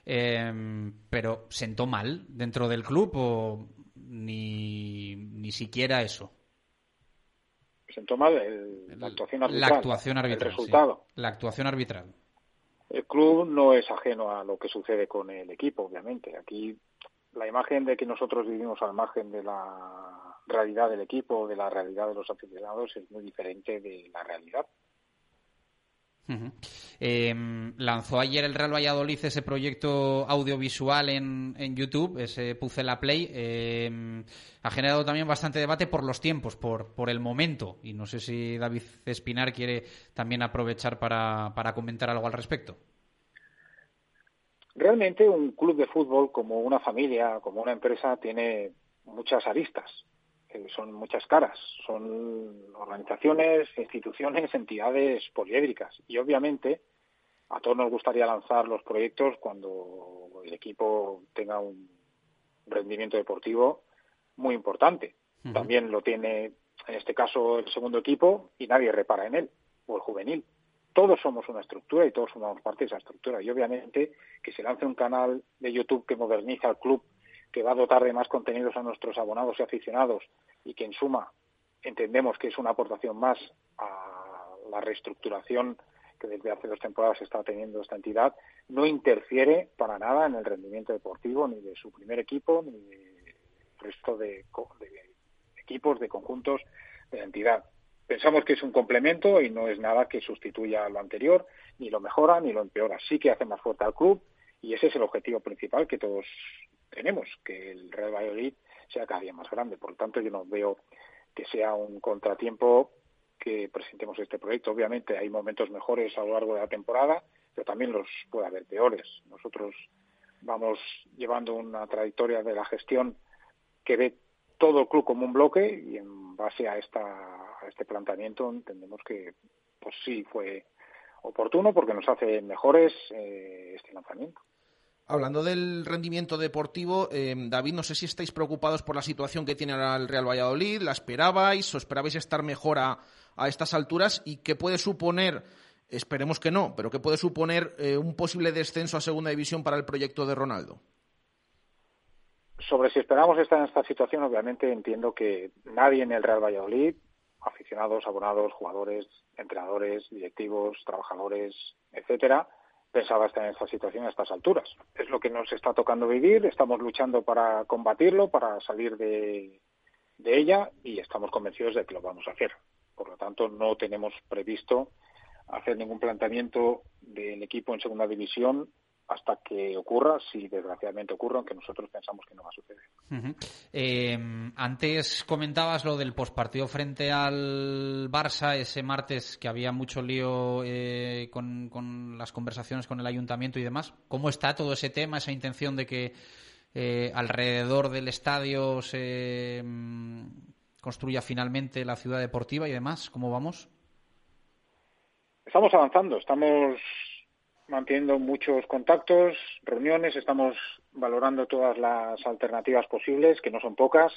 Em, pero ¿sentó mal dentro del club o ni, ni siquiera eso? La actuación arbitral. La actuación arbitral. El resultado. La actuación arbitral. El club no es ajeno a lo que sucede con el equipo, obviamente. Aquí la imagen de que nosotros vivimos al margen de la realidad del equipo, de la realidad de los aficionados, es muy diferente de la realidad. Em, lanzó ayer el Real Valladolid ese proyecto audiovisual en, en YouTube, ese Pucela Play. Em, ha generado también bastante debate por los tiempos, por, por el momento. Y no sé si David Espinar quiere también aprovechar para, para comentar algo al respecto. Realmente un club de fútbol, como una familia, como una empresa, tiene muchas aristas son muchas caras, son organizaciones, instituciones, entidades poliédricas y obviamente a todos nos gustaría lanzar los proyectos cuando el equipo tenga un rendimiento deportivo muy importante. También lo tiene en este caso el segundo equipo y nadie repara en él, o el juvenil. Todos somos una estructura y todos formamos parte de esa estructura. Y obviamente que se lance un canal de YouTube que moderniza el club que va a dotar de más contenidos a nuestros abonados y aficionados y que en suma entendemos que es una aportación más a la reestructuración que desde hace dos temporadas está teniendo esta entidad, no interfiere para nada en el rendimiento deportivo ni de su primer equipo ni del resto de, equipos, de conjuntos de la entidad. Pensamos que es un complemento y no es nada que sustituya a lo anterior, ni lo mejora ni lo empeora. Sí que hace más fuerte al club y ese es el objetivo principal que todos tenemos, que el Real Valladolid sea cada día más grande. Por lo tanto, yo no veo que sea un contratiempo que presentemos este proyecto. Obviamente hay momentos mejores a lo largo de la temporada, pero también los puede haber peores. Nosotros vamos llevando una trayectoria de la gestión que ve todo el club como un bloque y en base a, esta, a este planteamiento entendemos que pues sí fue oportuno porque nos hace mejores eh, este lanzamiento. Hablando del rendimiento deportivo, eh, David, no sé si estáis preocupados por la situación que tiene ahora el Real Valladolid, ¿la esperabais o esperabais estar mejor a, estas alturas y qué puede suponer, esperemos que no, pero qué puede suponer eh, un posible descenso a segunda división para el proyecto de Ronaldo? Sobre si esperamos estar en esta situación, obviamente entiendo que nadie en el Real Valladolid, aficionados, abonados, jugadores, entrenadores, directivos, trabajadores, etcétera, pensaba estar en esta situación a estas alturas. Es lo que nos está tocando vivir, estamos luchando para combatirlo, para salir de, ella y estamos convencidos de que lo vamos a hacer. Por lo tanto, no tenemos previsto hacer ningún planteamiento del equipo en segunda división hasta que ocurra, si desgraciadamente ocurre, aunque nosotros pensamos que no va a suceder. Eh, antes comentabas lo del pospartido frente al Barça ese martes, que había mucho lío eh, con, las conversaciones con el ayuntamiento y demás. ¿Cómo está todo ese tema, esa intención de que eh, alrededor del estadio se mm, construya finalmente la ciudad deportiva y demás? ¿Cómo vamos? Estamos avanzando, estamos manteniendo muchos contactos, reuniones, estamos valorando todas las alternativas posibles, que no son pocas,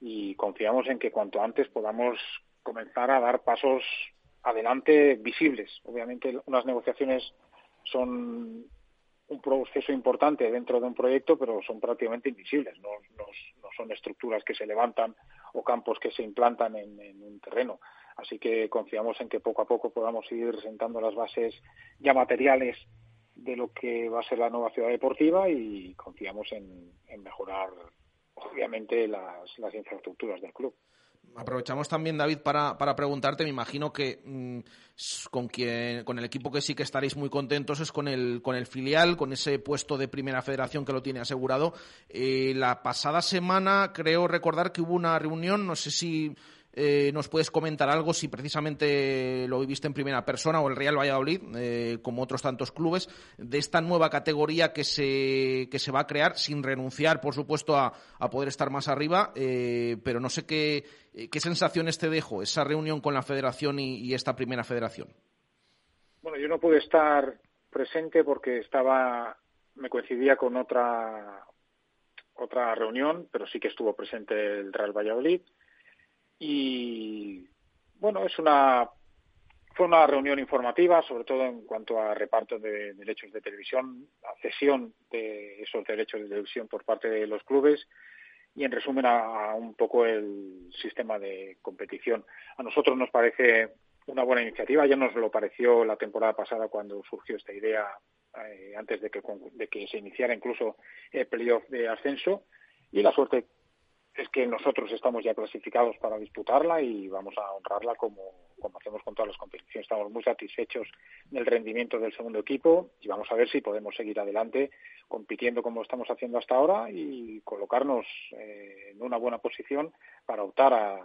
y confiamos en que cuanto antes podamos comenzar a dar pasos adelante visibles. Obviamente, unas negociaciones son un proceso importante dentro de un proyecto, pero son prácticamente invisibles. No, son estructuras que se levantan o campos que se implantan en un terreno. Así que confiamos en que poco a poco podamos ir sentando las bases ya materiales de lo que va a ser la nueva ciudad deportiva y confiamos en, mejorar, obviamente, las, infraestructuras del club. Aprovechamos también, David, para, preguntarte, me imagino que mm, con, quien, con el equipo que sí que estaréis muy contentos es con el, con el filial, con ese puesto de primera federación que lo tiene asegurado. Eh, la pasada semana creo recordar que hubo una reunión, no sé si eh, ¿Nos puedes comentar algo si precisamente lo viviste en primera persona o el Real Valladolid, eh, como otros tantos clubes, de esta nueva categoría que se, que se va a crear sin renunciar, por supuesto, a, poder estar más arriba? Eh, pero no sé qué, qué sensaciones te dejo esa reunión con la federación y, esta primera federación. Bueno, yo no pude estar presente porque estaba, me coincidía con otra otra reunión, pero sí que estuvo presente el Real Valladolid y bueno, es una fue una reunión informativa, sobre todo en cuanto a reparto de derechos de televisión, a cesión de esos derechos de televisión por parte de los clubes y, en resumen, a, un poco el sistema de competición. A nosotros nos parece una buena iniciativa, ya nos lo pareció la temporada pasada cuando surgió esta idea, eh, antes de que, de que se iniciara incluso el playoff de ascenso, y la suerte es que nosotros estamos ya clasificados para disputarla y vamos a honrarla como, como hacemos con todas las competiciones. Estamos muy satisfechos del rendimiento del segundo equipo y vamos a ver si podemos seguir adelante compitiendo como estamos haciendo hasta ahora y colocarnos eh, en una buena posición para optar a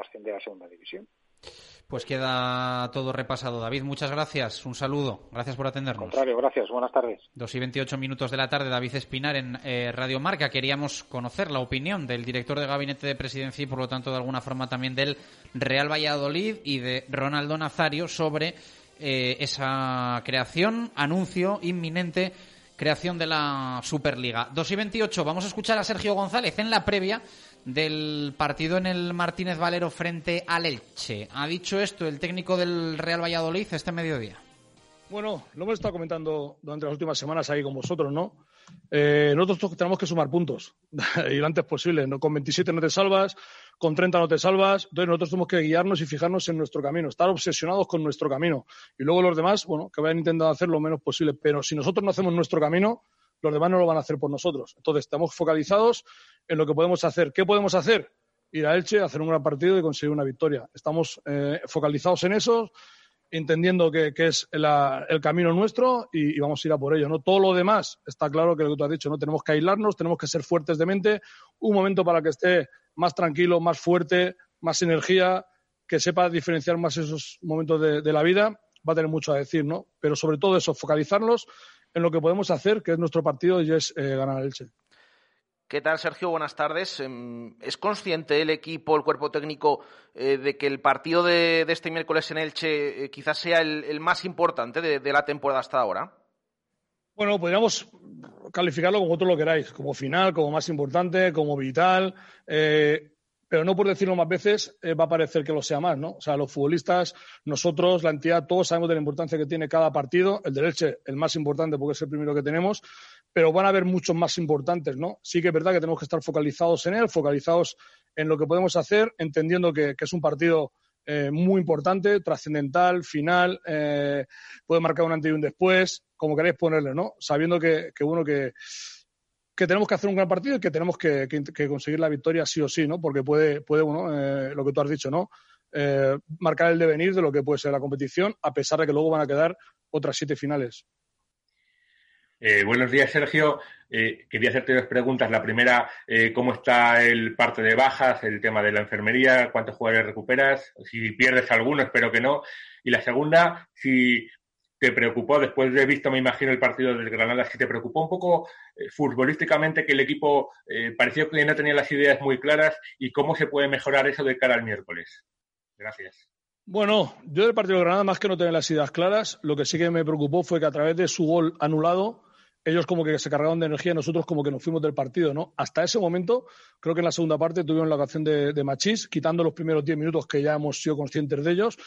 ascender a segunda división. Pues queda todo repasado. David, muchas gracias. Un saludo. Gracias por atendernos. contrario, gracias. Buenas tardes. Dos y veintiocho minutos de la tarde, David Espinar en eh, Radio Marca. Queríamos conocer la opinión del director de Gabinete de Presidencia y, por lo tanto, de alguna forma también del Real Valladolid y de Ronaldo Nazario sobre eh, esa creación, anuncio inminente, creación de la Superliga. Dos y veintiocho. Vamos a escuchar a Sergio González en la previa del partido en el Martínez Valero frente al Elche. Ha dicho esto el técnico del Real Valladolid este mediodía. Bueno, lo hemos estado comentando durante las últimas semanas ahí con vosotros, ¿no? Eh, nosotros tenemos que sumar puntos y lo antes posible. ¿no? Con 27 no te salvas, con 30 no te salvas. Entonces nosotros tenemos que guiarnos y fijarnos en nuestro camino, estar obsesionados con nuestro camino. Y luego los demás, bueno, que vayan intentando hacer lo menos posible. Pero si nosotros no hacemos nuestro camino, los demás no lo van a hacer por nosotros. Entonces, estamos focalizados en lo que podemos hacer. ¿Qué podemos hacer? Ir a Elche, hacer un gran partido y conseguir una victoria. Estamos eh, focalizados en eso, entendiendo que, es el camino nuestro y, vamos a ir a por ello. ¿no? Todo lo demás está claro que lo que tú has dicho, ¿no? tenemos que aislarnos, tenemos que ser fuertes de mente, un momento para que esté más tranquilo, más fuerte, más energía, que sepa diferenciar más esos momentos de, de la vida, va a tener mucho a decir, ¿no? Pero sobre todo eso, focalizarnos en lo que podemos hacer, que es nuestro partido y es eh, ganar el Elche. ¿Qué tal, Sergio? Buenas tardes. Em, ¿Es consciente el equipo, el cuerpo técnico, eh, de que el partido de, este miércoles en Elche eh, quizás sea el, más importante de, la temporada hasta ahora? Bueno, podríamos calificarlo como vosotros lo queráis, como final, como más importante, como vital. Eh, pero no por decirlo más veces va a parecer que lo sea más, ¿no? O sea, los futbolistas, nosotros, la entidad, todos sabemos de la importancia que tiene cada partido. El de Elche, el más importante porque es el primero que tenemos, pero van a haber muchos más importantes, ¿no? Sí que es verdad que tenemos que estar focalizados en él, focalizados en lo que podemos hacer, entendiendo que, es un partido eh, muy importante, trascendental, final, eh, puede marcar un antes y un después, como queréis ponerle, ¿no? Sabiendo que, bueno, que, que tenemos que hacer un gran partido y que tenemos que, conseguir la victoria sí o sí, ¿no? Porque puede, puede bueno, eh, lo que tú has dicho, ¿no? marcar el devenir de lo que puede ser la competición, a pesar de que luego van a quedar otras siete finales. Eh, buenos días, Sergio. Eh, quería hacerte dos preguntas. La primera, eh, ¿cómo está el parte de bajas, el tema de la enfermería? ¿Cuántos jugadores recuperas? Si pierdes alguno, espero que no. Y la segunda, si te preocupó, después de visto, me imagino, el partido del Granada, si te preocupó un poco futbolísticamente que el equipo pareció que no tenía las ideas muy claras y cómo se puede mejorar eso de cara al miércoles. Gracias. Bueno, yo del partido de Granada, más que no tener las ideas claras, lo que sí que me preocupó fue que a través de su gol anulado, ellos como que se cargaron de energía nosotros como que nos fuimos del partido, ¿no? Hasta ese momento, creo que en la segunda parte tuvieron la ocasión de, de Machís, quitando los primeros 10 minutos que ya hemos sido conscientes de ellos,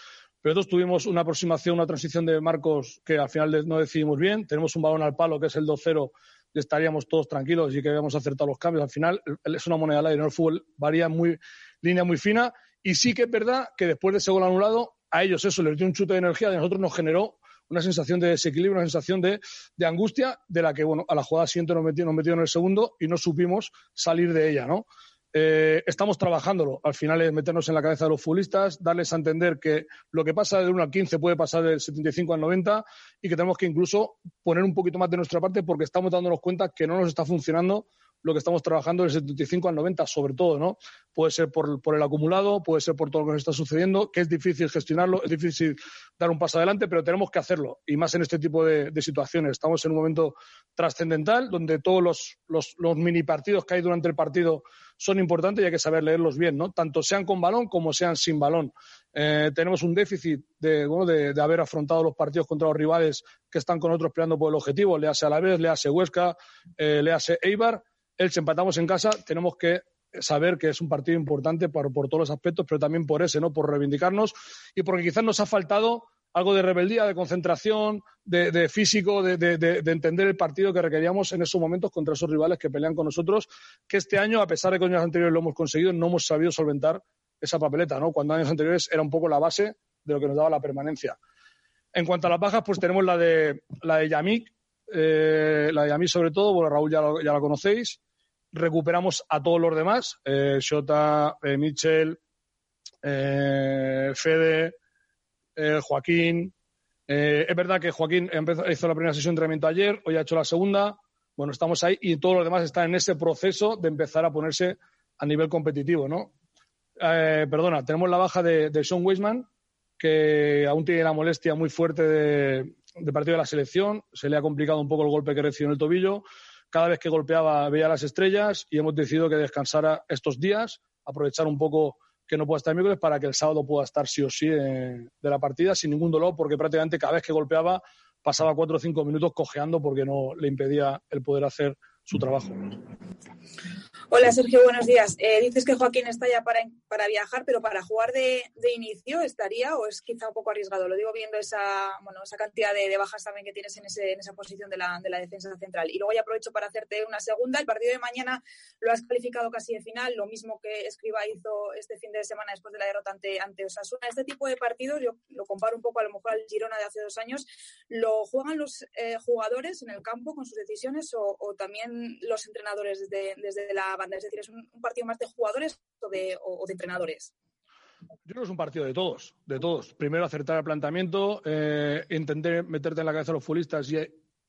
pero nosotros tuvimos una aproximación, una transición de Marcos que al final no decidimos bien, tenemos un balón al palo que es el 2-0 y estaríamos todos tranquilos y que habíamos acertado los cambios. Al final es una moneda al aire, ¿no? el fútbol varía muy, línea muy fina y sí que es verdad que después de ese gol anulado, a ellos eso les dio un chute de energía, y a nosotros nos generó una sensación de desequilibrio, una sensación de, angustia, de la que, bueno, a la jugada siguiente nos metió, nos en el segundo y no supimos salir de ella, ¿no? Eh, estamos trabajándolo. Al final es meternos en la cabeza de los futbolistas, darles a entender que lo que pasa del 1 al 15 puede pasar del 75 al 90 y que tenemos que incluso poner un poquito más de nuestra parte porque estamos dándonos cuenta que no nos está funcionando lo que estamos trabajando del 75 al 90, sobre todo, ¿no? Puede ser por, el acumulado, puede ser por todo lo que nos está sucediendo, que es difícil gestionarlo, es difícil dar un paso adelante, pero tenemos que hacerlo, y más en este tipo de, situaciones. Estamos en un momento trascendental, donde todos los, los, mini partidos que hay durante el partido son importantes y hay que saber leerlos bien, ¿no? Tanto sean con balón como sean sin balón. Eh, tenemos un déficit de, bueno, de, haber afrontado los partidos contra los rivales que están con otros peleando por el objetivo, le hace Alavés, le hace Huesca, eh, le hace Eibar, el si empatamos en casa, tenemos que saber que es un partido importante por, todos los aspectos, pero también por ese, ¿no? Por reivindicarnos y porque quizás nos ha faltado algo de rebeldía, de concentración, de, físico, de, entender el partido que requeríamos en esos momentos contra esos rivales que pelean con nosotros, que este año, a pesar de que años anteriores lo hemos conseguido, no hemos sabido solventar esa papeleta, ¿no? Cuando años anteriores era un poco la base de lo que nos daba la permanencia. En cuanto a las bajas, pues tenemos la de la de Yamik, eh, la de Yamik sobre todo, bueno, Raúl ya la conocéis, recuperamos a todos los demás, eh, Shota, eh, Mitchell, eh, Fede, eh, Joaquín. es verdad que Joaquín hizo la primera sesión de entrenamiento ayer, hoy ha hecho la segunda. Bueno, estamos ahí y todos los demás están en ese proceso de empezar a ponerse a nivel competitivo, ¿no? perdona, tenemos la baja de, Sean Weisman, que aún tiene la molestia muy fuerte de, de partido de la selección. Se le ha complicado un poco el golpe que recibió en el tobillo cada vez que golpeaba veía las estrellas y hemos decidido que descansara estos días, aprovechar un poco que no pueda estar miércoles para que el sábado pueda estar sí o sí de, la partida sin ningún dolor, porque prácticamente cada vez que golpeaba pasaba cuatro o cinco minutos cojeando porque no le impedía el poder hacer su trabajo. Hola Sergio, buenos días. Eh, dices que Joaquín está ya para, para viajar, pero para jugar de, inicio estaría o es quizá un poco arriesgado. Lo digo viendo esa, bueno, esa cantidad de, bajas también que tienes en, ese, en esa posición de la, de la, defensa central. Y luego ya aprovecho para hacerte una segunda. El partido de mañana lo has calificado casi de final, lo mismo que Escriba hizo este fin de semana después de la derrota ante, ante Osasuna. Este tipo de partidos, yo lo comparo un poco a lo mejor al Girona de hace dos años, ¿lo juegan los eh, jugadores en el campo con sus decisiones o, o también los entrenadores desde, desde la Es decir, ¿es un, partido más de jugadores o de, entrenadores? Yo creo que es un partido de todos, de todos. Primero acertar el planteamiento, eh, entender, meterte en la cabeza a los futbolistas y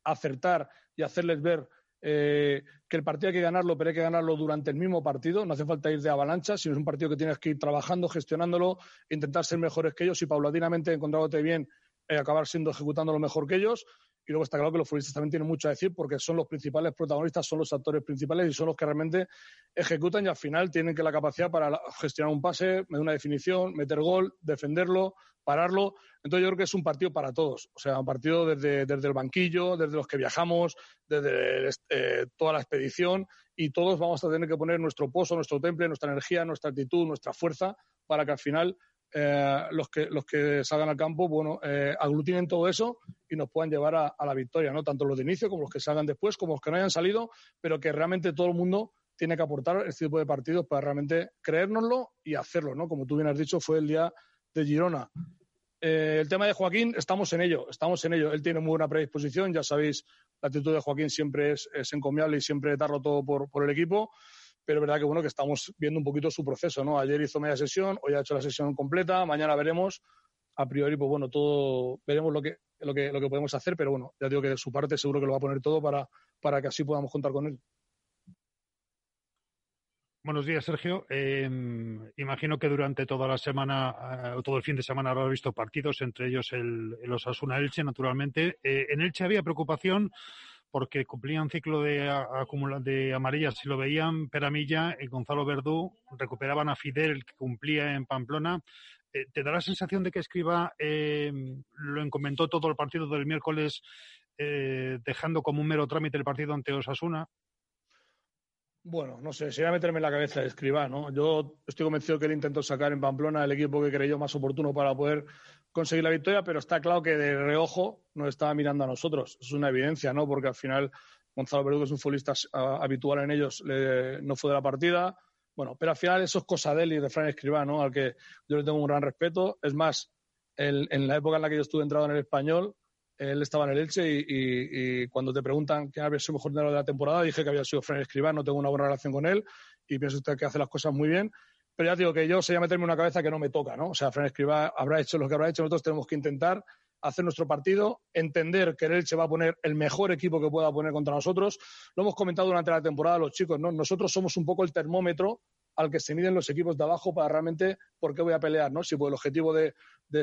acertar y hacerles ver eh, que el partido hay que ganarlo, pero hay que ganarlo durante el mismo partido. No hace falta ir de avalancha, sino es un partido que tienes que ir trabajando, gestionándolo, intentar ser mejores que ellos y paulatinamente, encontrándote bien, eh, acabar siendo ejecutando lo mejor que ellos. Y luego está claro que los futbolistas también tienen mucho a decir porque son los principales protagonistas, son los actores principales y son los que realmente ejecutan y al final tienen que la capacidad para gestionar un pase, una definición, meter gol, defenderlo, pararlo. Entonces yo creo que es un partido para todos, o sea, un partido desde, desde el banquillo, desde los que viajamos, desde eh, toda la expedición y todos vamos a tener que poner nuestro pozo, nuestro temple, nuestra energía, nuestra actitud, nuestra fuerza para que al final eh, los, que, los que salgan al campo, bueno, eh, aglutinen todo eso y nos puedan llevar a, la victoria, ¿no? Tanto los de inicio como los que salgan después, como los que no hayan salido, pero que realmente todo el mundo tiene que aportar este tipo de partidos para realmente creérnoslo y hacerlo, ¿no? Como tú bien has dicho, fue el día de Girona. Eh, el tema de Joaquín, estamos en ello, estamos en ello. Él tiene muy buena predisposición, ya sabéis, la actitud de Joaquín siempre es, encomiable y siempre darlo todo por, por el equipo pero es verdad que bueno que estamos viendo un poquito su proceso, ¿no? Ayer hizo media sesión, hoy ha hecho la sesión completa, mañana veremos. A priori, pues bueno, todo veremos lo que, lo que, lo que podemos hacer, pero bueno, ya digo que de su parte seguro que lo va a poner todo para, para que así podamos contar con él. Buenos días, Sergio. Em, imagino que durante toda la semana, o eh, todo el fin de semana, habrás visto partidos, entre ellos el, el Osasuna Elche, naturalmente. Eh, en Elche había preocupación porque cumplían ciclo de, de amarillas si lo veían Peramilla y Gonzalo Verdú, recuperaban a Fidel que cumplía en Pamplona. Eh, ¿Te da la sensación de que Escriba eh, lo encomendó todo el partido del miércoles eh, dejando como un mero trámite el partido ante Osasuna? Bueno, no sé, sería meterme en la cabeza de Escriba, ¿no? Yo estoy convencido que él intentó sacar en Pamplona el equipo que creyó más oportuno para poder conseguir la victoria, pero está claro que de reojo no estaba mirando a nosotros. Es una evidencia, ¿no? Porque al final Gonzalo Verdugo, es un futbolista habitual en ellos, no fue de la partida. Bueno, pero al final eso es cosa de él y de Fran Escribá, ¿no? Al que yo le tengo un gran respeto. Es más, en la época en la que yo estuve entrado en el español, él estaba en el Elche y, cuando te preguntan quién había sido mejor de la temporada, dije que había sido Fran Escribá, no tengo una buena relación con él y pienso usted que hace las cosas muy bien. Pero ya digo que yo sería meterme una cabeza que no me toca, ¿no? O sea, Fran Escribá habrá hecho lo que habrá hecho, nosotros tenemos que intentar hacer nuestro partido, entender que el Elche va a poner el mejor equipo que pueda poner contra nosotros. Lo hemos comentado durante la temporada los chicos, ¿no? Nosotros somos un poco el termómetro al que se miden los equipos de abajo para realmente por qué voy a pelear, ¿no? Si por el objetivo de,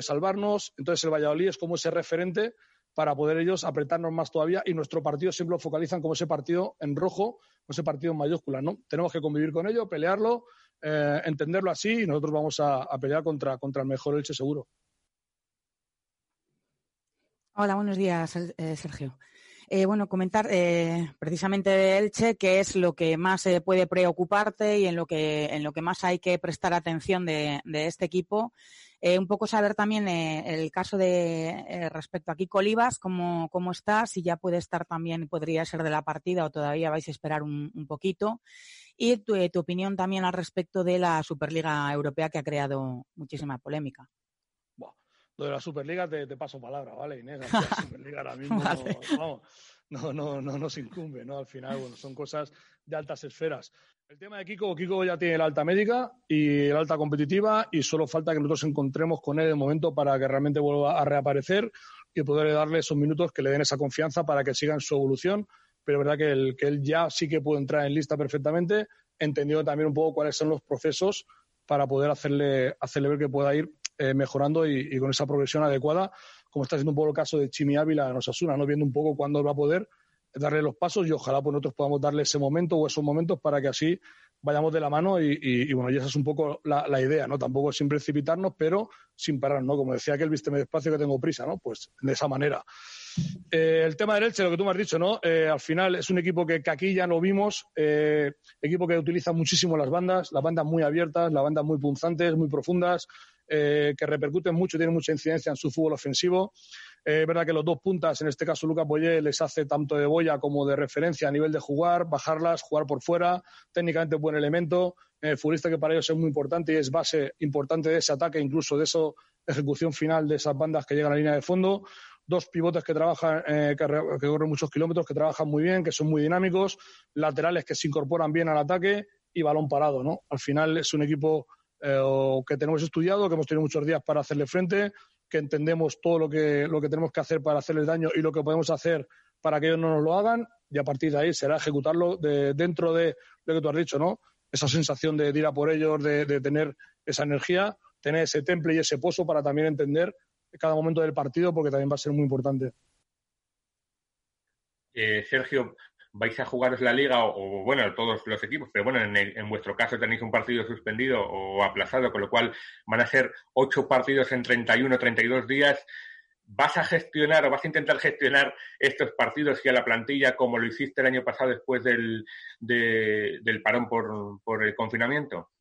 salvarnos, entonces el Valladolid es como ese referente para poder ellos apretarnos más todavía y nuestro partido siempre lo focalizan como ese partido en rojo, ese partido en mayúsculas, ¿no? Tenemos que convivir con ello, pelearlo eh, entenderlo así y nosotros vamos a, pelear contra, contra el mejor Elche seguro. Hola, buenos días, eh, Sergio. Eh, bueno, comentar precisamente de Elche qué es lo que más puede preocuparte y en lo que en lo que más hay que prestar atención de, este equipo. un poco saber también el caso de respecto a Kiko Olivas, cómo, cómo está, si ya puede estar también, podría ser de la partida o todavía vais a esperar un, un poquito y eh, tu, opinión también al respecto de la Superliga Europea que ha creado muchísima polémica. de la Superliga te, paso palabra, ¿vale, Inés? La Superliga ahora mismo no, no, no, nos incumbe, ¿no? Al final, bueno, son cosas de altas esferas. El tema de Kiko, Kiko ya tiene la alta médica y la alta competitiva y solo falta que nosotros encontremos con él el momento para que realmente vuelva a reaparecer y poder darle esos minutos que le den esa confianza para que siga en su evolución pero es verdad que, el, que él ya sí que puede entrar en lista perfectamente, entendiendo también un poco cuáles son los procesos para poder hacerle, hacerle ver que pueda ir eh, mejorando y, con esa progresión adecuada, como está siendo un poco el caso de Chimi Ávila en Osasuna, ¿no? viendo un poco cuándo va a poder darle los pasos y ojalá pues nosotros podamos darle ese momento o esos momentos para que así vayamos de la mano y, bueno, y esa es un poco la, la, idea, ¿no? Tampoco sin precipitarnos, pero sin parar, ¿no? Como decía que viste vísteme despacio que tengo prisa, ¿no? Pues de esa manera. Eh, el tema del Elche, lo que tú me has dicho, ¿no? Eh, al final es un equipo que, aquí ya lo vimos, eh, equipo que utiliza muchísimo las bandas, las bandas muy abiertas, las bandas muy punzantes, muy profundas, que repercuten mucho, tienen mucha incidencia en su fútbol ofensivo. es verdad que los dos puntas, en este caso Lucas Boyer, les hace tanto de boya como de referencia a nivel de jugar, bajarlas, jugar por fuera, técnicamente buen elemento, futbolista que para ellos es muy importante y es base importante de ese ataque, incluso de esa ejecución final de esas bandas que llegan a la línea de fondo dos pivotes que trabajan, eh, que, corren muchos kilómetros, que trabajan muy bien, que son muy dinámicos, laterales que se incorporan bien al ataque y balón parado, ¿no? Al final es un equipo eh, que tenemos estudiado, que hemos tenido muchos días para hacerle frente, que entendemos todo lo que, lo que tenemos que hacer para hacerles daño y lo que podemos hacer para que ellos no nos lo hagan y a partir de ahí será ejecutarlo de, dentro de lo que tú has dicho, ¿no? Esa sensación de, ir a por ellos, de, de tener esa energía, tener ese temple y ese pozo para también entender cada momento del partido porque también va a ser muy importante. eh, Sergio, vais a jugaros la liga o, bueno, todos los equipos, pero bueno, en, en, vuestro caso tenéis un partido suspendido o aplazado, con lo cual van a ser ocho partidos en 31, 32 días. ¿Vas a gestionar o vas a intentar gestionar estos partidos y a la plantilla como lo hiciste el año pasado después del, del parón por, por el confinamiento?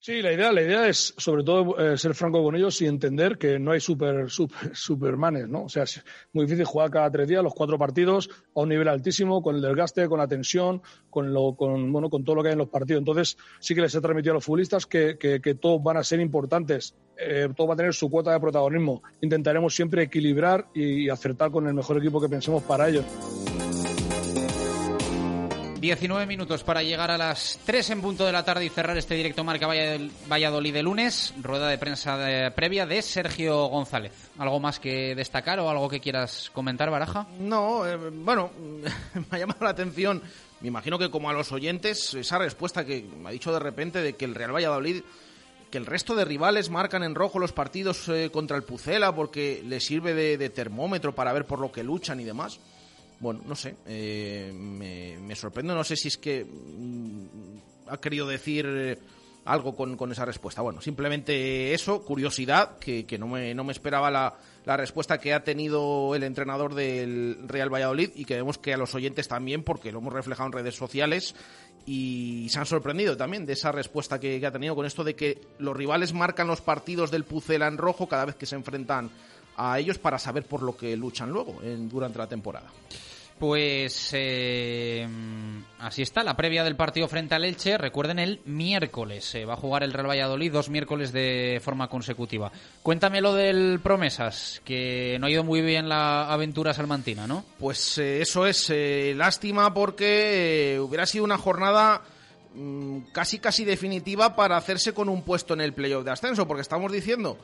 Sí, la idea, la idea es sobre todo eh, ser franco con ellos y entender que no hay super, super, supermanes, ¿no? O sea, es muy difícil jugar cada tres días los cuatro partidos a un nivel altísimo, con el desgaste, con la tensión, con lo, con, bueno, con todo lo que hay en los partidos. Entonces, sí que les he transmitido a los futbolistas que, que, todos van a ser importantes, eh, todo va a tener su cuota de protagonismo. Intentaremos siempre equilibrar y acertar con el mejor equipo que pensemos para ellos. 19 minutos para llegar a las 3 en punto de la tarde y cerrar este directo Marca Valladolid de lunes. Rueda de prensa previa de Sergio González. ¿Algo más que destacar o algo que quieras comentar, Baraja? No, eh, bueno, me ha llamado la atención, me imagino que como a los oyentes, esa respuesta que me ha dicho de repente de que el Real Valladolid que el resto de rivales marcan en rojo los partidos eh, contra el Pucela porque les sirve de, de termómetro para ver por lo que luchan y demás bueno, no sé, eh, me, sorprende, no sé si es que mm, ha querido decir eh, algo con, esa respuesta. Bueno, simplemente eso, curiosidad, que, que no, me, no me esperaba la, la, respuesta que ha tenido el entrenador del Real Valladolid y que vemos que a los oyentes también, porque lo hemos reflejado en redes sociales y se han sorprendido también de esa respuesta que, que ha tenido con esto de que los rivales marcan los partidos del Pucela en rojo cada vez que se enfrentan a ellos para saber por lo que luchan luego en, durante la temporada. Pues eh, así está la previa del partido frente al Elche. Recuerden el miércoles se va a jugar el Real Valladolid dos miércoles de forma consecutiva. Cuéntame lo del Promesas, que no ha ido muy bien la aventura salmantina, ¿no? Pues eh, eso es eh, lástima porque eh, hubiera sido una jornada mmm, casi casi definitiva para hacerse con un puesto en el playoff de ascenso, porque estamos diciendo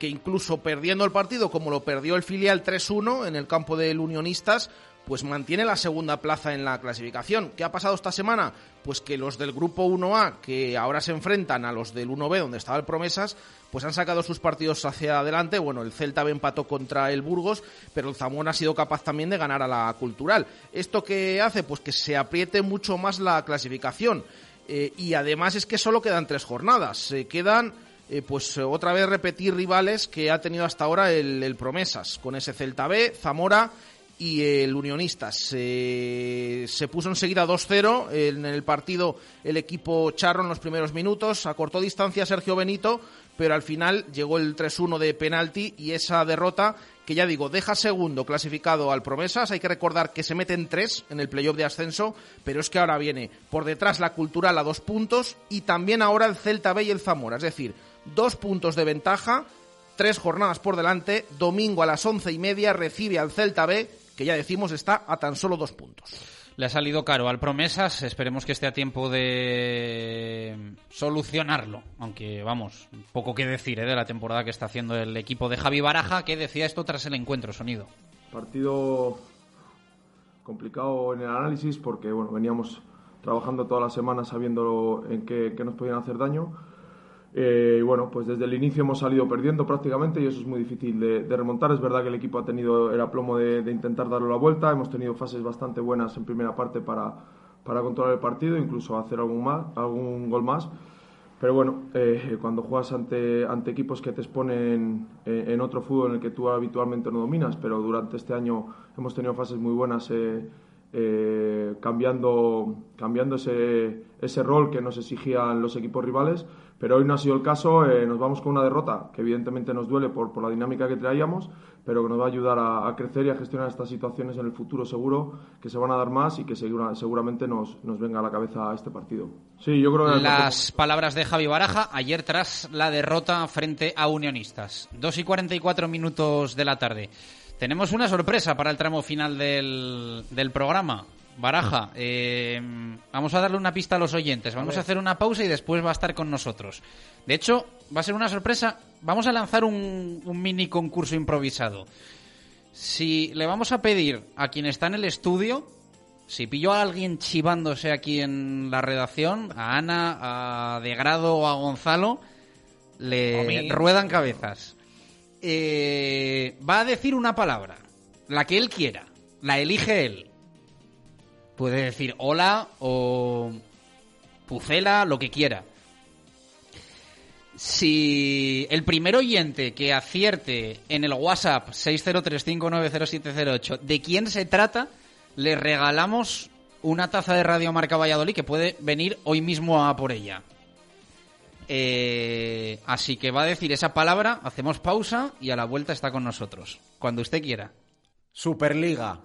que incluso perdiendo el partido como lo perdió el filial 3-1 en el campo del Unionistas, pues mantiene la segunda plaza en la clasificación. ¿Qué ha pasado esta semana? Pues que los del grupo 1A, que ahora se enfrentan a los del 1B, donde estaba el Promesas, pues han sacado sus partidos hacia adelante. Bueno, el Celta empató contra el Burgos, pero el Zamora ha sido capaz también de ganar a la Cultural. ¿Esto qué hace? Pues que se apriete mucho más la clasificación. Eh, y además es que solo quedan tres jornadas. Se quedan eh, pues otra vez repetir rivales que ha tenido hasta ahora el, Promesas, con ese Celta B, Zamora y el Unionistas. Se, se puso enseguida 2-0 en el partido el equipo Charro en los primeros minutos, acortó distancia Sergio Benito, pero al final llegó el 3-1 de penalti y esa derrota que ya digo, deja segundo clasificado al Promesas. Hay que recordar que se meten tres en el playoff de ascenso, pero es que ahora viene por detrás la Cultural a dos puntos y también ahora el Celta B y el Zamora. Es decir, dos puntos de ventaja, tres jornadas por delante. Domingo a las once y media recibe al Celta B, que ya decimos está a tan solo dos puntos. Le ha salido caro al Promesas, esperemos que esté a tiempo de solucionarlo, aunque vamos, poco que decir ¿eh? de la temporada que está haciendo el equipo de Javi Baraja, que decía esto tras el encuentro, sonido. Partido complicado en el análisis porque bueno, veníamos trabajando toda la semana sabiendo en qué, qué nos podían hacer daño eh, y bueno, pues desde el inicio hemos salido perdiendo prácticamente y eso es muy difícil de, de remontar. Es verdad que el equipo ha tenido el aplomo de, de, intentar darle la vuelta. Hemos tenido fases bastante buenas en primera parte para, para controlar el partido, incluso hacer algún, más, algún gol más. Pero bueno, eh, cuando juegas ante, ante equipos que te exponen en, otro fútbol en el que tú habitualmente no dominas, pero durante este año hemos tenido fases muy buenas. Eh, eh, cambiando, cambiando ese, ese rol que nos exigían los equipos rivales, pero hoy no ha sido el caso, eh, nos vamos con una derrota que evidentemente nos duele por, por la dinámica que traíamos, pero que nos va a ayudar a, a, crecer y a gestionar estas situaciones en el futuro seguro, que se van a dar más y que segura, seguramente nos, nos venga a la cabeza este partido. Sí, yo creo que Las palabras de Javi Baraja ayer tras la derrota frente a Unionistas. 2 y 44 minutos de la tarde. Tenemos una sorpresa para el tramo final del, del programa. Baraja, eh, vamos a darle una pista a los oyentes. Vamos a, a, hacer una pausa y después va a estar con nosotros. De hecho, va a ser una sorpresa. Vamos a lanzar un, un mini concurso improvisado. Si le vamos a pedir a quien está en el estudio, si pillo a alguien chivándose aquí en la redacción, a Ana, a De Grado o a Gonzalo, le ruedan cabezas eh, va a decir una palabra, la que él quiera, la elige él. Puede decir hola o pucela, lo que quiera. Si el primer oyente que acierte en el WhatsApp 603590708 de quién se trata, le regalamos una taza de Radio Marca Valladolid que puede venir hoy mismo a por ella. Eh, así que va a decir esa palabra, hacemos pausa y a la vuelta está con nosotros. Cuando usted quiera. Superliga.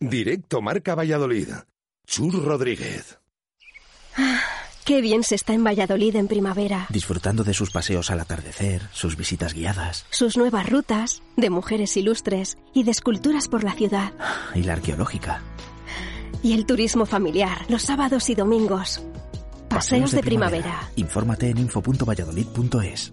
Directo Marca Valladolid. Chur Rodríguez. Qué bien se está en Valladolid en primavera. Disfrutando de sus paseos al atardecer, sus visitas guiadas. Sus nuevas rutas, de mujeres ilustres y de esculturas por la ciudad. Y la arqueológica. Y el turismo familiar, los sábados y domingos. Paseos, de, primavera. Infórmate en info.valladolid.es.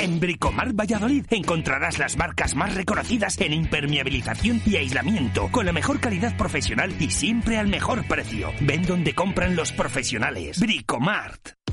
En Bricomar Valladolid encontrarás las marcas más reconocidas en impermeabilización y aislamiento, con la mejor calidad profesional y siempre al mejor precio. Ven donde compran los profesionales. Bricomart.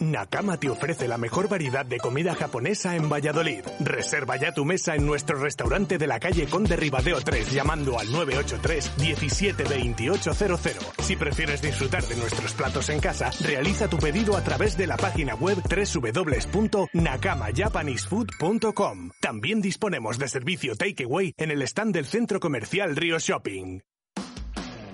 Nakama te ofrece la mejor variedad de comida japonesa en Valladolid. Reserva ya tu mesa en nuestro restaurante de la calle Conde Ribadeo 3 llamando al 983 172800. Si prefieres disfrutar de nuestros platos en casa, realiza tu pedido a través de la página web www.nakamajapanesefood.com. También disponemos de servicio takeaway en el stand del centro comercial Río Shopping.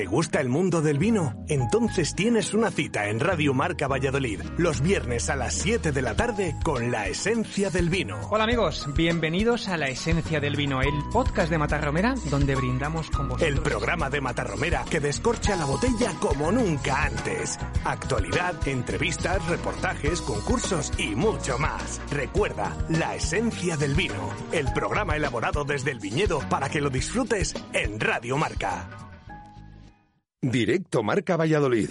¿Te gusta el mundo del vino? Entonces tienes una cita en Radio Marca Valladolid los viernes a las 7 de la tarde con la esencia del vino. Hola amigos, bienvenidos a La Esencia del Vino, el podcast de Matarromera donde brindamos con vosotros. El programa de Matarromera que descorcha la botella como nunca antes. Actualidad, entrevistas, reportajes, concursos y mucho más. Recuerda, La Esencia del Vino, el programa elaborado desde el viñedo para que lo disfrutes en Radio Marca. Directo Marca Valladolid.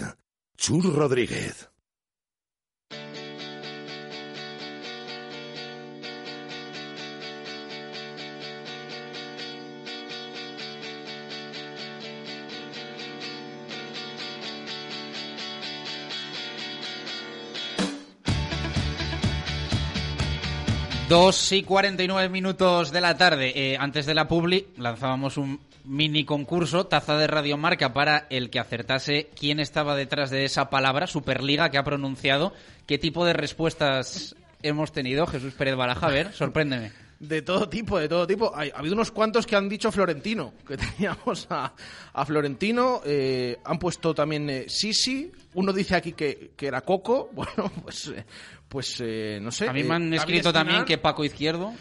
Chur Rodríguez. Dos y 49 minutos de la tarde. Eh, antes de la publi lanzábamos un mini concurso, taza de radiomarca para el que acertase quién estaba detrás de esa palabra, Superliga, que ha pronunciado. ¿Qué tipo de respuestas hemos tenido? Jesús Pérez Baraja, a ver, sorpréndeme. De todo tipo, de todo tipo. Ha habido unos cuantos que han dicho Florentino, que teníamos a, a Florentino. eh, han puesto también eh, Sisi. Uno dice aquí que, que era Coco. Bueno, pues, eh, pues eh, no sé. A mí me han escrito también que Paco Izquierdo.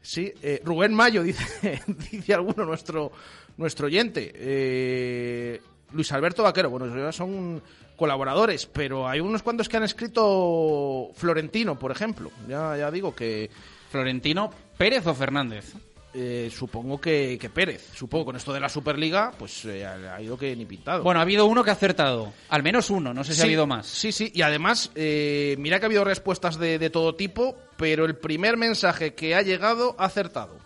Sí, eh, Rubén Mayo, dice, dice alguno nuestro, nuestro oyente. Eh, Luis Alberto Vaquero, bueno, ya son colaboradores, pero hay unos cuantos que han escrito Florentino, por ejemplo. Ya, ya digo que... Florentino, Pérez o Fernández. Eh, supongo que, que Pérez. Supongo con esto de la Superliga, pues eh, ha ido que ni pintado. Bueno, ha habido uno que ha acertado. Al menos uno, no sé si ha habido más. Sí, sí, y además, eh, mira que ha habido respuestas de, de todo tipo, pero el primer mensaje que ha llegado ha acertado.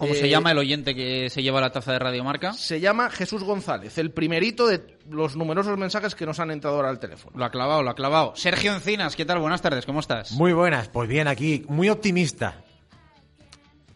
¿Cómo Eh, se llama el oyente que se lleva la taza de Radio Marca? Se llama Jesús González, el primerito de los numerosos mensajes que nos han entrado ahora al teléfono. Lo ha clavado, lo ha clavado. Sergio Encinas, ¿qué tal? Buenas tardes, ¿cómo estás? Muy buenas, pues bien, aquí, muy optimista.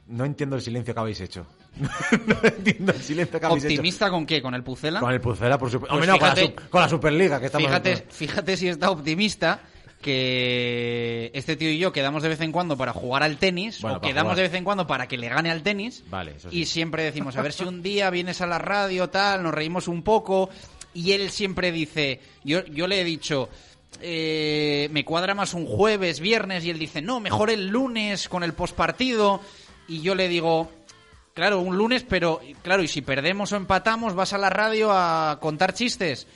No entiendo el silencio que habéis hecho. no entiendo el silencio que habéis ¿Optimista con qué? ¿Con el Pucela? Con el Pucela, por supuesto. Pues no, la, con la Superliga, que estamos Fíjate, fíjate si está optimista que este tío y yo quedamos de vez en cuando para jugar al tenis Bueno, o quedamos jugar. de vez en cuando para que le gane al tenis Vale, eso sí. y siempre decimos a ver si un día vienes a la radio tal, nos reímos un poco y él siempre dice, yo, yo le he dicho eh, me cuadra más un jueves, viernes y él dice no, mejor el lunes con el postpartido y yo le digo Claro, un lunes, pero claro, y si perdemos o empatamos, vas a la radio a contar chistes.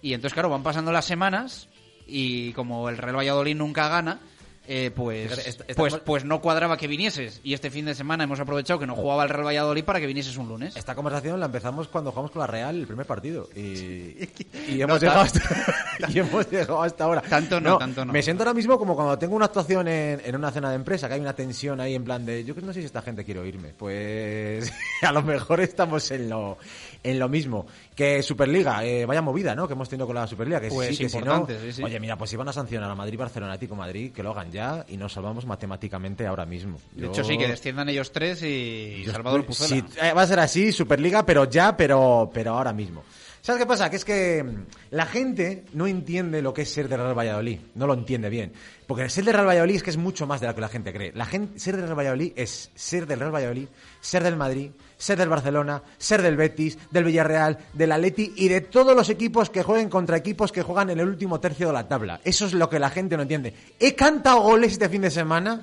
Y entonces, claro, van pasando las semanas y como el Real Valladolid nunca gana, eh, pues, Fíjate, pues, pues no cuadraba que vinieses. Y este fin de semana hemos aprovechado que no jugaba el Real Valladolid para que vinieses un lunes. Esta conversación la empezamos cuando jugamos con la Real el primer partido. Y, y hemos, llegado hasta, y hemos llegado hasta ahora. Tanto no, tanto no. Me siento ahora mismo como cuando tengo una actuación en, en una cena de empresa, que hay una tensión ahí en plan de, yo que no sé si esta gente quiere oírme. Pues a lo mejor estamos en lo, en lo mismo. Que Superliga, eh, vaya movida, ¿no? Que hemos tenido con la Superliga. Que Pues sí, que si no, importante, sí, sí. Oye, mira, pues si van a sancionar a Madrid, Barcelona, Atlético Madrid, que lo hagan ya y nos salvamos matemáticamente ahora mismo. De hecho, sí, que desciendan ellos tres y Salvador Pucela. Sí, eh, va a ser así, Superliga, pero ya, pero, pero ahora mismo. ¿Sabes qué pasa? Que es que mm, la gente no entiende lo que es ser de Real Valladolid. No lo entiende bien. Porque ser de Real Valladolid es que es mucho más de lo que la gente cree. La gente, ser del Real Valladolid es ser del Real Valladolid, ser del Madrid, ser del Barcelona, ser del Betis, del Villarreal, del Atleti y de todos los equipos que jueguen contra equipos que juegan en el último tercio de la tabla. Eso es lo que la gente no entiende. He cantado goles este fin de semana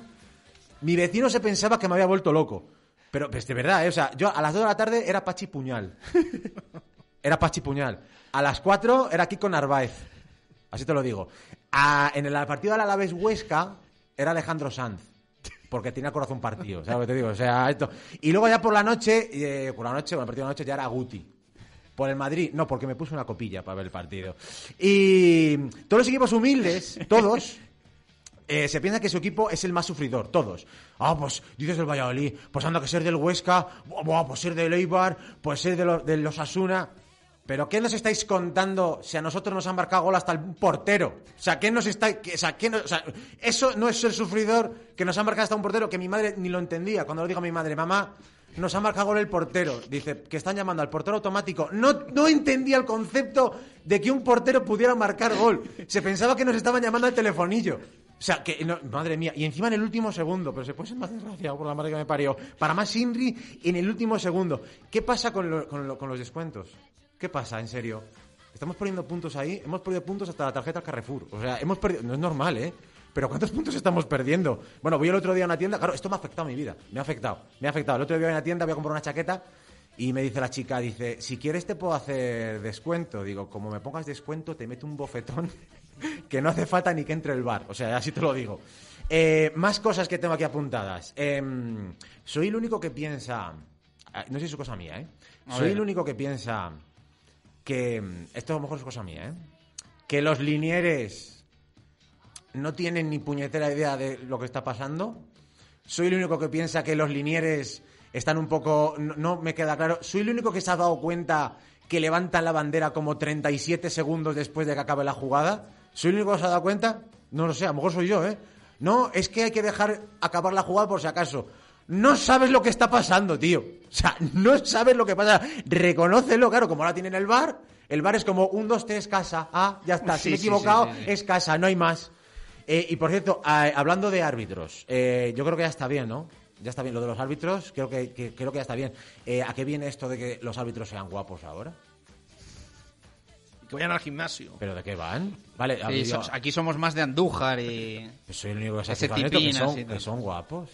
mi vecino se pensaba que me había vuelto loco. Pero, pues de verdad, ¿eh? o sea, yo a las 2 de la tarde era Pachi Puñal. Era Pachi Puñal. A las 4 era Kiko Narváez. Así te lo digo. A- en el partido del Alavés Huesca era Alejandro Sanz. Porque tenía corazón partido, ¿sabes lo que te digo? O sea, esto. Y luego ya por la noche, eh, por la noche, bueno, el partido de la noche ya era Guti. Por el Madrid, no, porque me puse una copilla para ver el partido. Y todos los equipos humildes, todos, eh, se piensa que su equipo es el más sufridor, todos. Ah, pues dices del Valladolid, pues anda que ser del Huesca, buah, pues ser del Eibar, pues ser de, los de los Asuna. ¿Pero qué nos estáis contando si a nosotros nos han marcado gol hasta el portero? O sea, ¿qué nos está, qué- o sea, qué o sea, eso no es ser sufridor que nos han marcado hasta un portero que mi madre ni lo entendía. Cuando lo digo a mi madre, mamá, nos ha marcado gol el portero. Dice que están llamando al portero automático. No, no entendía el concepto de que un portero pudiera marcar gol. Se pensaba que nos estaban llamando al telefonillo. O sea, que, no- madre mía, y encima en el último segundo, pero se puede ser más desgraciado por la madre que me parió. Para más Inri en el último segundo. ¿Qué pasa con los descuentos? ¿Qué pasa, en serio? Estamos poniendo puntos ahí, hemos perdido puntos hasta la tarjeta Carrefour. O sea, hemos perdido, no es normal, ¿eh? Pero ¿cuántos puntos estamos perdiendo? Bueno, voy el otro día a una tienda, claro, esto me ha afectado mi vida, me ha afectado, me ha afectado. El otro día voy a una tienda, voy a comprar una chaqueta y me dice la chica, dice, si quieres te puedo hacer descuento. Digo, como me pongas descuento te meto un bofetón que no hace falta ni que entre el bar. O sea, así te lo digo. Eh, más cosas que tengo aquí apuntadas. Em, soy el único que piensa, ah, no sé si es cosa mía, ¿eh? A Soy ver. el único que piensa que mm, esto a lo mejor es cosa mía, ¿eh? Que los linieres no tienen ni puñetera idea de lo que está pasando. Soy el único que piensa que los linieres están un poco no, no me queda claro. Soy el único que se ha dado cuenta que levantan la bandera como 37 segundos después de que acabe la jugada. ¿Soy el único que se ha dado cuenta? No lo sé, a lo mejor soy yo, ¿eh? No, es que hay que dejar acabar la jugada por si acaso. No sabes lo que está pasando, tío. O sea, no sabes lo que pasa. Reconócelo, claro, como ahora tienen el bar. El bar es como un, dos, tres, casa. Ah, ya está. Sí, si me he equivocado, sí, sí, sí. es casa, no hay más. Eh, y por cierto, a- hablando de árbitros, eh, yo creo que ya está bien, ¿no? Ya está bien. Lo de los árbitros, creo que, que- creo que ya está bien. Eh, ¿A qué viene esto de que los árbitros sean guapos ahora? Que vayan al gimnasio. ¿Pero de qué van? Vale, Sí, yo- aquí somos más de Andújar y... soy el único que se ha Ese fijado en esto, que son, que son guapos.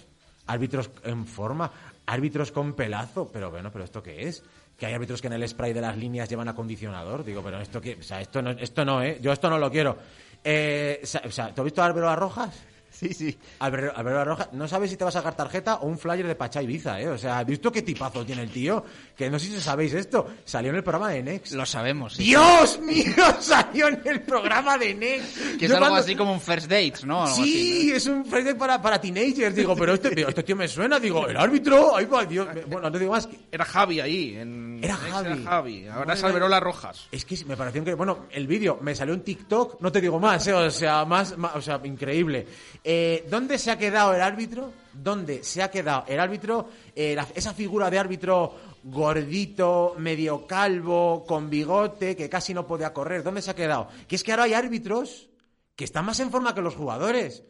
Árbitros en forma, árbitros con pelazo, pero bueno, pero ¿esto qué es? Que hay árbitros que en el spray de las líneas llevan acondicionador. Digo, pero esto qué, o sea, esto no, esto no, ¿eh? Yo esto no lo quiero. Eh, o sea, ¿tú has visto a Álvaro Arrojas? Sí, sí. Alberto, Alberto Roja, no sabes si te vas a sacar tarjeta o un flyer de Pachá Ibiza, ¿eh? O sea, ¿has visto qué tipazo tiene el tío? Que no sé si sabéis esto. Salió en el programa de Next. Lo sabemos, sí. ¡Dios mío! Salió en el programa de Next. Que es Yo algo cuando- así como un first dates, ¿no? Algo Sí, así, es un first date para, para teenagers. Digo, pero este, este tío me suena. Digo, el árbitro. Ahí va, Dios. Bueno, no digo más. que- Era Javi ahí. En... Era Javi. Javi. Ahora es Alberola Rojas. Es que me pareció que bueno, el vídeo me salió en TikTok, no te digo más, ¿eh? o sea, más, más- o sea, increíble. Eh, ¿Dónde se ha quedado el árbitro? ¿Dónde se ha quedado el árbitro? Eh, la- esa figura de árbitro gordito, medio calvo, con bigote, que casi no podía correr. ¿Dónde se ha quedado? Que es que ahora hay árbitros que están más en forma que los jugadores.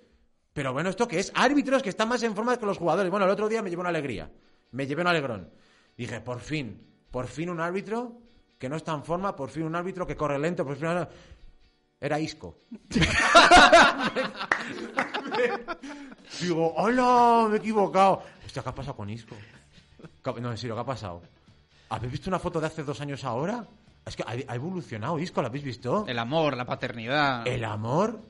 Pero bueno, ¿esto qué es? Árbitros que están más en forma que los jugadores. Bueno, el otro día me llevó una alegría. Me llevé un alegrón. Dije, por fin, por fin un árbitro que no está en forma, por fin un árbitro que corre lento, por fin... Era Isco. Digo, hola, me he equivocado. Hostia, ¿qué ha pasado con Isco? ¿Qué- No, en serio, ¿qué ha pasado? ¿Habéis visto una foto de hace dos años ahora? Es que ha, evolucionado Isco, ¿lo habéis visto? El amor, la paternidad. El amor.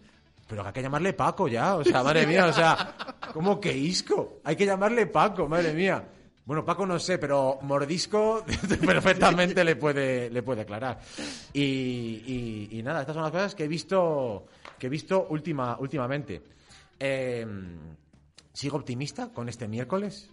Pero que hay que llamarle Paco ya, o sea, madre mía, o sea, ¿cómo que Isco? Hay que llamarle Paco, madre mía. Bueno, Paco no sé, pero Mordisco perfectamente le puede, le puede aclarar. Y, y- nada, estas son las cosas que he visto, que he visto última, últimamente. Eh, sigo optimista con este miércoles.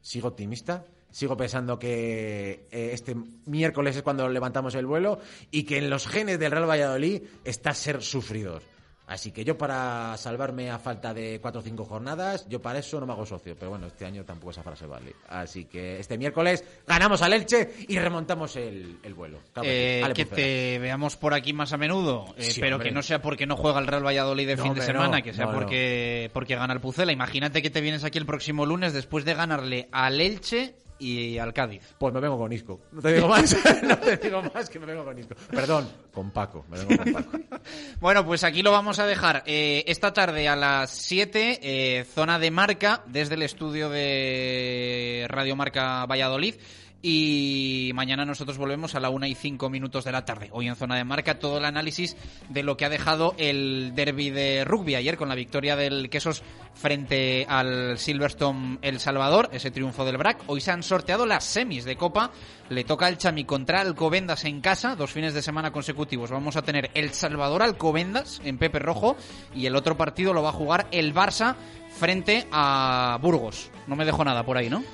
Sigo optimista. Sigo pensando que eh, este miércoles es cuando levantamos el vuelo y que en los genes del Real Valladolid está ser sufridor. Así que yo para salvarme a falta de cuatro o cinco jornadas, yo para eso no me hago socio. Pero bueno, este año tampoco esa frase vale. Así que este miércoles ganamos al Elche y remontamos el, el vuelo. Que. Eh, que te veamos por aquí más a menudo, eh, Sí, pero hombre. que no sea porque no juega el Real Valladolid de No, fin de semana, no. que sea no. porque, porque gana el Pucela. Imagínate que te vienes aquí el próximo lunes después de ganarle al Elche y al Cádiz. Pues me vengo con Isco. No te digo más, no te digo más que me vengo con Isco. Perdón, con Paco. Me vengo con Paco. Bueno, pues aquí lo vamos a dejar. Eh, esta tarde a las 7, eh, zona de marca, desde el estudio de Radio Marca Valladolid. Y mañana nosotros volvemos a la 1 y 5 minutos de la tarde. Hoy en zona de marca todo el análisis de lo que ha dejado el derby de rugby ayer con la victoria del Quesos frente al Silverstone El Salvador, ese triunfo del BRAC. Hoy se han sorteado las semis de Copa. Le toca el Chami contra Alcobendas en casa, dos fines de semana consecutivos. Vamos a tener El Salvador Alcobendas en Pepe Rojo y el otro partido lo va a jugar el Barça frente a Burgos. No me dejo nada por ahí, ¿no?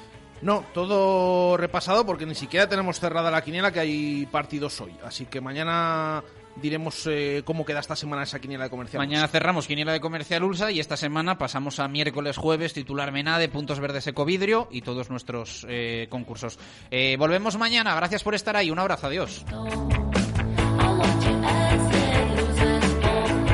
No, todo repasado porque ni siquiera tenemos cerrada la quiniela que hay partidos hoy. Así que mañana diremos eh, cómo queda esta semana esa quiniela de comercial. Mañana cerramos quiniela de comercial Ulsa y esta semana pasamos a miércoles, jueves, titular Menade, puntos verdes Ecovidrio y todos nuestros eh, concursos. Eh, volvemos mañana, gracias por estar ahí, un abrazo, adiós.